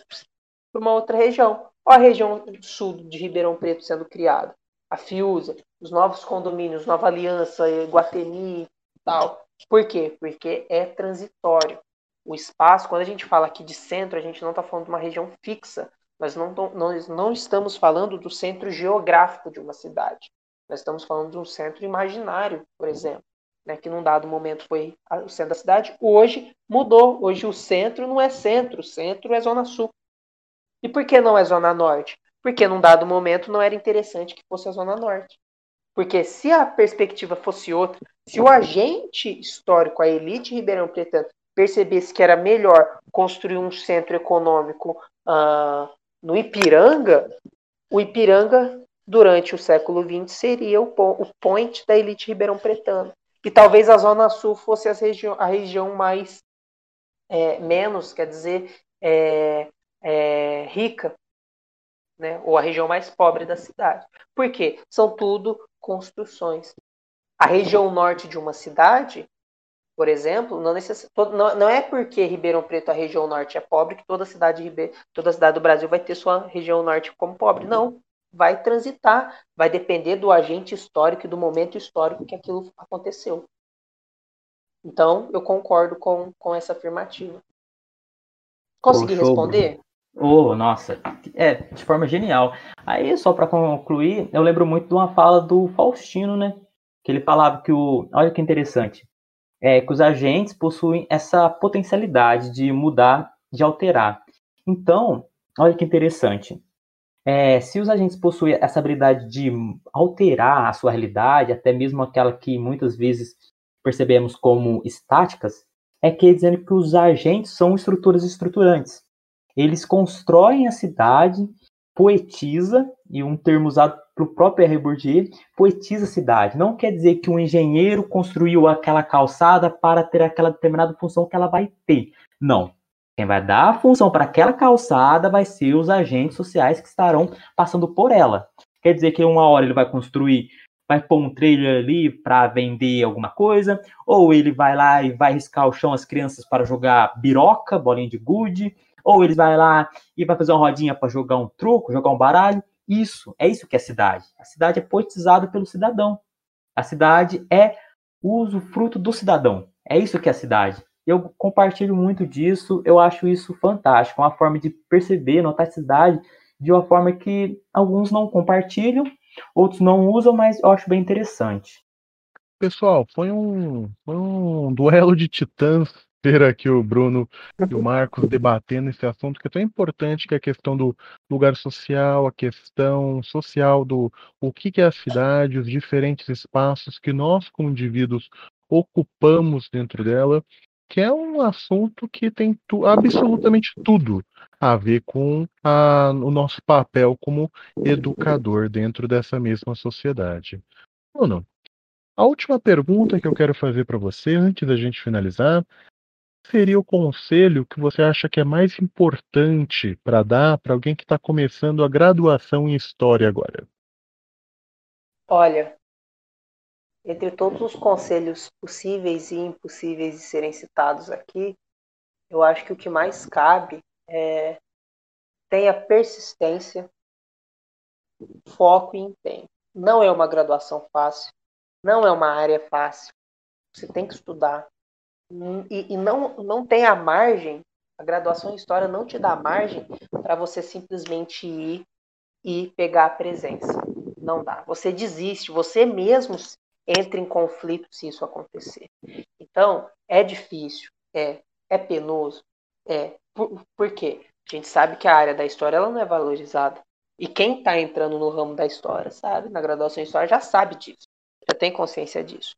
para uma outra região. Olha a região sul de Ribeirão Preto sendo criada. A Fiusa, os novos condomínios, Nova Aliança, Guatemi e tal. Por quê? Porque é transitório. O espaço, quando a gente fala aqui de centro, a gente não está falando de uma região fixa. Nós não, nós não estamos falando do centro geográfico de uma cidade. Nós estamos falando de um centro imaginário, por exemplo né, que num dado momento foi o centro da cidade, hoje mudou. Hoje o centro não é centro, o centro é zona sul. E por que não é zona norte? Porque num dado momento não era interessante que fosse a zona norte. Porque se a perspectiva fosse outra, se o agente histórico, a elite ribeirão pretana, percebesse que era melhor construir um centro econômico ah, no Ipiranga, o Ipiranga, durante o século XX, seria o, o point da elite ribeirão pretana. E talvez a Zona Sul fosse regi a região mais é, menos, quer dizer, é, é, rica, né? ou a região mais pobre da cidade. Por quê? São tudo construções. A região norte de uma cidade, por exemplo, não, necess... não- não é porque Ribeirão Preto, a região norte, é pobre que toda cidade, de Ribe- toda cidade do Brasil vai ter sua região norte como pobre. Não. Vai transitar, vai depender do agente histórico e do momento histórico que aquilo aconteceu. Então, eu concordo com, com essa afirmativa. Consegui show, responder? Oh, nossa, é, de forma genial. Aí, só para concluir, eu lembro muito de uma fala do Faustino, né? Que ele falava que o. Olha que interessante. É que os agentes possuem essa potencialidade de mudar, de alterar. Então, olha que interessante. É, se os agentes possuem essa habilidade de alterar a sua realidade, até mesmo aquela que muitas vezes percebemos como estáticas, é que dizendo que os agentes são estruturas estruturantes. Eles constroem a cidade, poetiza, e um termo usado pelo próprio R. Bourdieu, poetiza a cidade. Não quer dizer que um engenheiro construiu aquela calçada para ter aquela determinada função que ela vai ter. Não. Quem vai dar a função para aquela calçada vai ser os agentes sociais que estarão passando por ela. Quer dizer que uma hora ele vai construir, vai pôr um trailer ali para vender alguma coisa, ou ele vai lá e vai riscar o chão as crianças para jogar biroca, bolinha de gude, ou ele vai lá e vai fazer uma rodinha para jogar um truco, jogar um baralho. Isso, é isso que é a cidade. A cidade é poetizada pelo cidadão. A cidade é o fruto do cidadão. É isso que é a cidade. Eu compartilho muito disso, eu acho isso fantástico, uma forma de perceber, notar a cidade de uma forma que alguns não compartilham, outros não usam, mas eu acho bem interessante. Pessoal, foi um, foi um duelo de titãs ter aqui o Bruno e o Marcos debatendo esse assunto que é tão importante, que é a questão do lugar social, a questão social do o que é a cidade, os diferentes espaços que nós, como indivíduos, ocupamos dentro dela, que é um assunto que tem tu, absolutamente tudo a ver com a, o nosso papel como educador dentro dessa mesma sociedade. Bruno, a última pergunta que eu quero fazer para você, antes da gente finalizar, seria o conselho que você acha que é mais importante para dar para alguém que está começando a graduação em História agora? Olha, entre todos os conselhos possíveis e impossíveis de serem citados aqui, eu acho que o que mais cabe é tenha persistência, foco e empenho. Não é uma graduação fácil, não é uma área fácil. Você tem que estudar. E, e não, não tem a margem, a graduação em História não te dá margem para você simplesmente ir e pegar a presença. Não dá. Você desiste, você mesmo entra em conflito se isso acontecer. Então, é difícil, é, é penoso, é. Por, por quê? A gente sabe que a área da história ela não é valorizada. E quem está entrando no ramo da história, sabe, na graduação em história, já sabe disso, já tem consciência disso.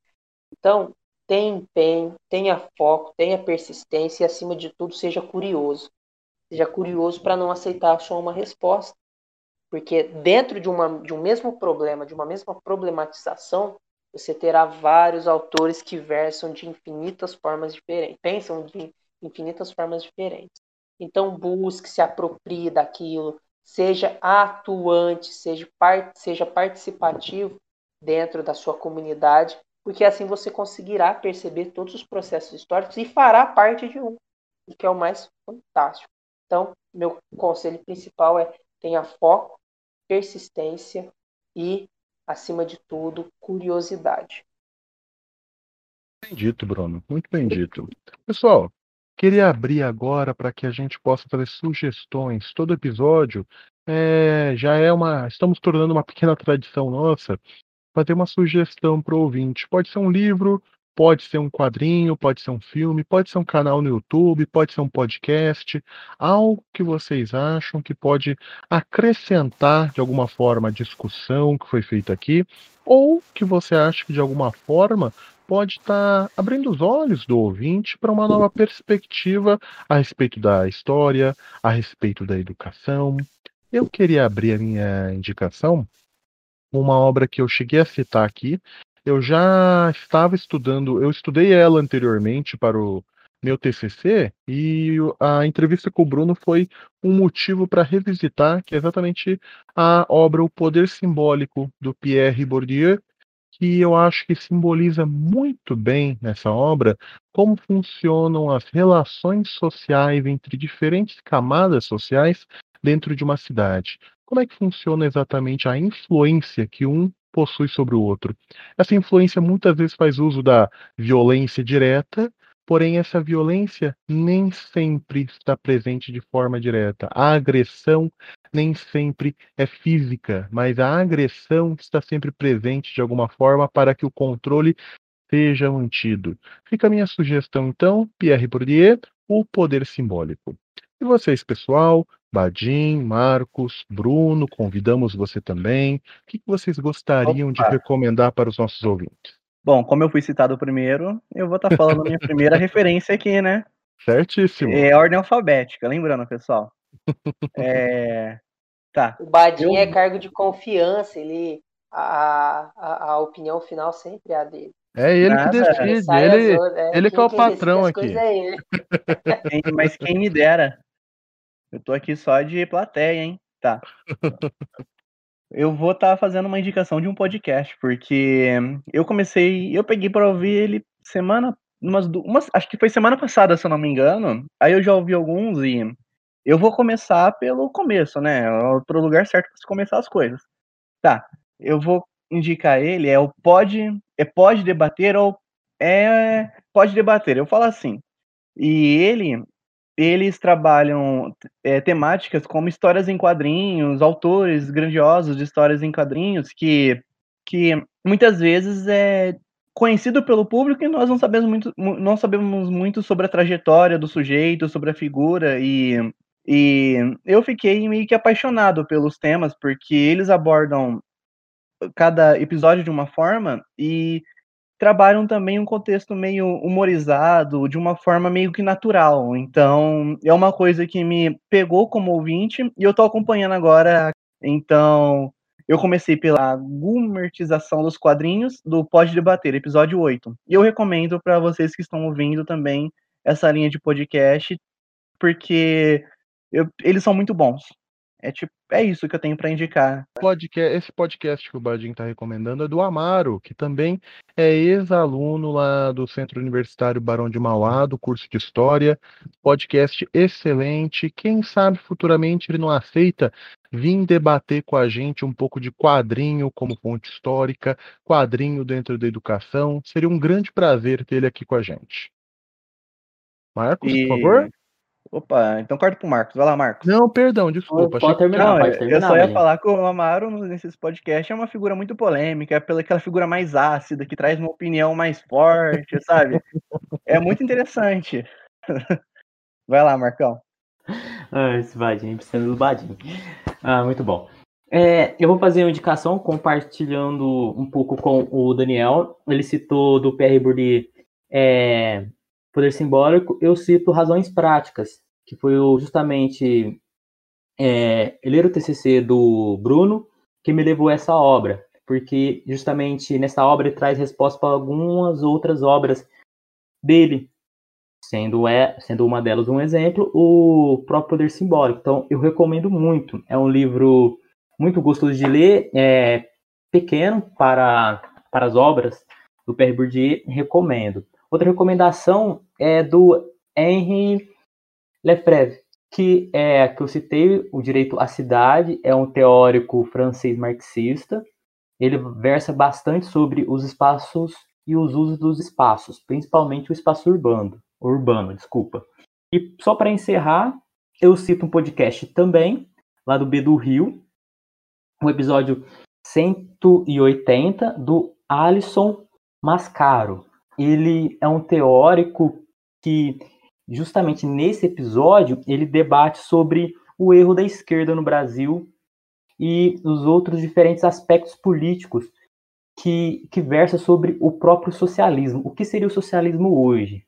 Então, tenha empenho, tenha foco, tenha persistência e, acima de tudo, seja curioso. Seja curioso para não aceitar só uma resposta. Porque dentro de, uma, de um mesmo problema, de uma mesma problematização, você terá vários autores que versam de infinitas formas diferentes, pensam de infinitas formas diferentes. Então busque, se aproprie daquilo, seja atuante, seja, part, seja participativo dentro da sua comunidade, porque assim você conseguirá perceber todos os processos históricos e fará parte de um, o que é o mais fantástico. Então, meu conselho principal é tenha foco, persistência e acima de tudo, curiosidade. Bem dito, Bruno. Muito bem dito. Pessoal, queria abrir agora para que a gente possa fazer sugestões. Todo episódio é, já é uma. Estamos tornando uma pequena tradição nossa fazer uma sugestão para o ouvinte. Pode ser um livro, pode ser um quadrinho, pode ser um filme, pode ser um canal no YouTube, pode ser um podcast, algo que vocês acham que pode acrescentar de alguma forma a discussão que foi feita aqui, ou que você acha que de alguma forma pode estar abrindo os olhos do ouvinte para uma nova perspectiva a respeito da história, a respeito da educação. Eu queria abrir a minha indicação uma obra que eu cheguei a citar aqui. Eu já estava estudando, eu estudei ela anteriormente para o meu TCC e a entrevista com o Bruno foi um motivo para revisitar, que é exatamente a obra O Poder Simbólico do Pierre Bourdieu, que eu acho que simboliza muito bem nessa obra como funcionam as relações sociais entre diferentes camadas sociais dentro de uma cidade. Como é que funciona exatamente a influência que um possui sobre o outro? Essa influência muitas vezes faz uso da violência direta Porém, essa violência nem sempre está presente de forma direta. A agressão nem sempre é física, mas a agressão está sempre presente de alguma forma para que o controle seja mantido. Fica a minha sugestão, então, Pierre Bourdieu, o poder simbólico. E vocês, pessoal, Badim, Marcos, Bruno, convidamos você também. O que vocês gostariam Opa. de recomendar para os nossos ouvintes? Bom, como eu fui citado primeiro, eu vou estar tá falando minha primeira *laughs* referência aqui, né? Certíssimo. É ordem alfabética, lembrando, pessoal. É... Tá. O Badinho eu... é cargo de confiança, ele a, a, a opinião final sempre é a dele. É ele Nada, que decide, ele, é, ele que é o patrão aqui. É Mas quem me dera. Eu tô aqui só de plateia, hein? Tá. eu vou estar tá fazendo uma indicação de um podcast, porque eu comecei, eu peguei para ouvir ele semana, umas, umas, acho que foi semana passada, se eu não me engano. Aí eu já ouvi alguns e eu vou começar pelo começo, né? Pro lugar certo para começar as coisas. Tá, eu vou indicar ele, é o pode, é pode debater ou é pode debater. Eu falo assim. E ele eles trabalham é, temáticas como histórias em quadrinhos, autores grandiosos de histórias em quadrinhos que, que muitas vezes é conhecido pelo público e nós não sabemos muito, não sabemos muito sobre a trajetória do sujeito, sobre a figura e, e eu fiquei meio que apaixonado pelos temas porque eles abordam cada episódio de uma forma e trabalham também um contexto meio humorizado, de uma forma meio que natural. Então, é uma coisa que me pegou como ouvinte e eu tô acompanhando agora. Então, eu comecei pela gumertização dos quadrinhos do Pode Debater, episódio 8. E eu recomendo para vocês que estão ouvindo também essa linha de podcast, porque eu, eles são muito bons. É tipo, é isso que eu tenho para indicar. Podcast, esse podcast que o Badin está recomendando é do Amaro, que também é ex-aluno lá do Centro Universitário Barão de Mauá, do curso de História. Podcast excelente. Quem sabe futuramente ele não aceita vir debater com a gente um pouco de quadrinho como fonte histórica, quadrinho dentro da educação. Seria um grande prazer ter ele aqui com a gente. Marcos, e... por favor. Opa, então corta pro Marcos. Vai lá, Marcos. Não, perdão, desculpa. Pode terminar, não, pode terminar. Eu só ia né? falar que o Amaro, nesses podcasts, é uma figura muito polêmica, é pelaquela figura mais ácida, que traz uma opinião mais forte, *laughs* sabe? É muito interessante. *laughs* Vai lá, Marcão. Ah, esse Badinho, precisa do Badinho. Ah, muito bom. É, eu vou fazer uma indicação compartilhando um pouco com o Daniel. Ele citou do PR Bourdieu é, poder simbólico, eu cito razões práticas, que foi justamente é, ler o TCC do Bruno que me levou a essa obra, porque justamente nessa obra ele traz resposta para algumas outras obras dele, sendo, é, sendo uma delas um exemplo, o próprio Poder Simbólico. Então, eu recomendo muito. É um livro muito gostoso de ler, é pequeno para, para as obras do Pierre Bourdieu, recomendo. Outra recomendação é do Henri Lefebvre, que é que eu citei, o direito à cidade, é um teórico francês marxista. Ele versa bastante sobre os espaços e os usos dos espaços, principalmente o espaço urbano, urbano, desculpa. E só para encerrar, eu cito um podcast também, lá do B do Rio, o episódio 180 do Alisson Mascaro ele é um teórico que, justamente nesse episódio, ele debate sobre o erro da esquerda no Brasil e os outros diferentes aspectos políticos que, que versa sobre o próprio socialismo. O que seria o socialismo hoje?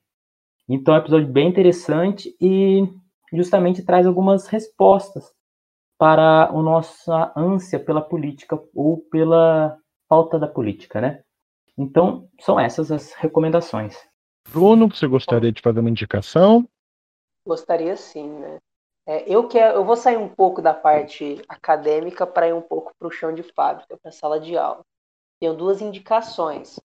Então é um episódio bem interessante e justamente traz algumas respostas para a nossa ânsia pela política ou pela falta da política, né? Então, são essas as recomendações. Bruno, você gostaria de fazer uma indicação? Gostaria sim, né? É, eu, quero, eu vou sair um pouco da parte acadêmica para ir um pouco para o chão de fábrica, para a sala de aula. Tenho duas indicações.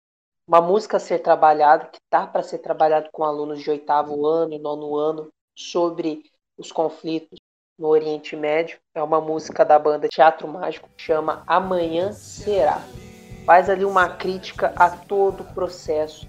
Uma música a ser trabalhada, que está para ser trabalhado com alunos de oitavo ano, nono ano, sobre os conflitos no Oriente Médio. É uma música da banda Teatro Mágico, que chama Amanhã Será. Faz ali uma crítica a todo o processo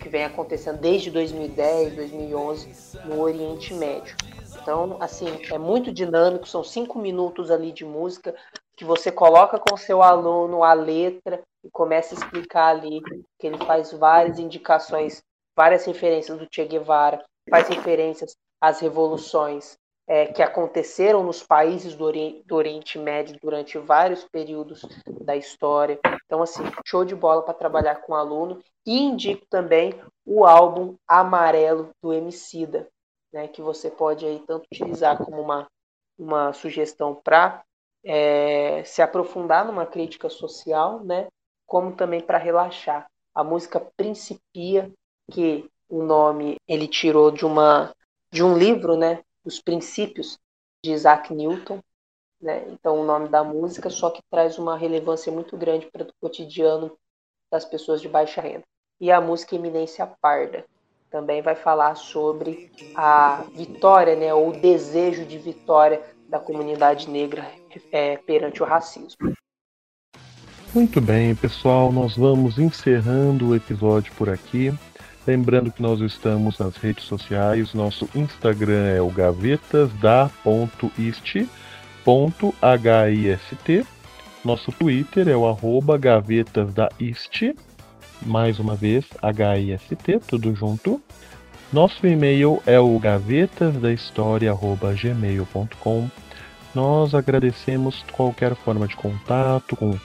que vem acontecendo desde 2010, 2011 no Oriente Médio. Então, assim, é muito dinâmico, são cinco minutos ali de música que você coloca com seu aluno a letra e começa a explicar ali que ele faz várias indicações, várias referências do Che Guevara, faz referências às revoluções é, que aconteceram nos países do Oriente, do Oriente Médio durante vários períodos da história. Então, assim, show de bola para trabalhar com aluno. E indico também o álbum Amarelo do Emicida, né, que você pode aí tanto utilizar como uma, uma sugestão para é, se aprofundar numa crítica social, né, como também para relaxar. A música Principia, que o nome ele tirou de uma de um livro, né, Os Princípios de Isaac Newton, né? Então o nome da música só que traz uma relevância muito grande para o cotidiano das pessoas de baixa renda. E a música Eminência Parda, também vai falar sobre a vitória, né, ou o desejo de vitória da comunidade negra é, perante o racismo. Muito bem, pessoal, nós vamos encerrando o episódio por aqui. Lembrando que nós estamos nas redes sociais, nosso Instagram é o gavetasda.ist.hist, nosso Twitter é o arroba gavetasdaist, mais uma vez, H-I-S-T, tudo junto. Nosso e-mail é o gavetasdahistoria.gmail.com. Nós agradecemos qualquer forma de contato, com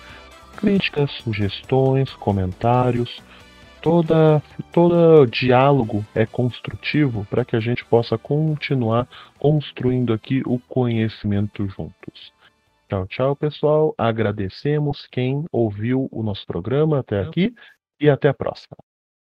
críticas, sugestões, comentários. Toda, todo diálogo é construtivo para que a gente possa continuar construindo aqui o conhecimento juntos. Tchau, tchau, pessoal. Agradecemos quem ouviu o nosso programa até aqui e até a próxima.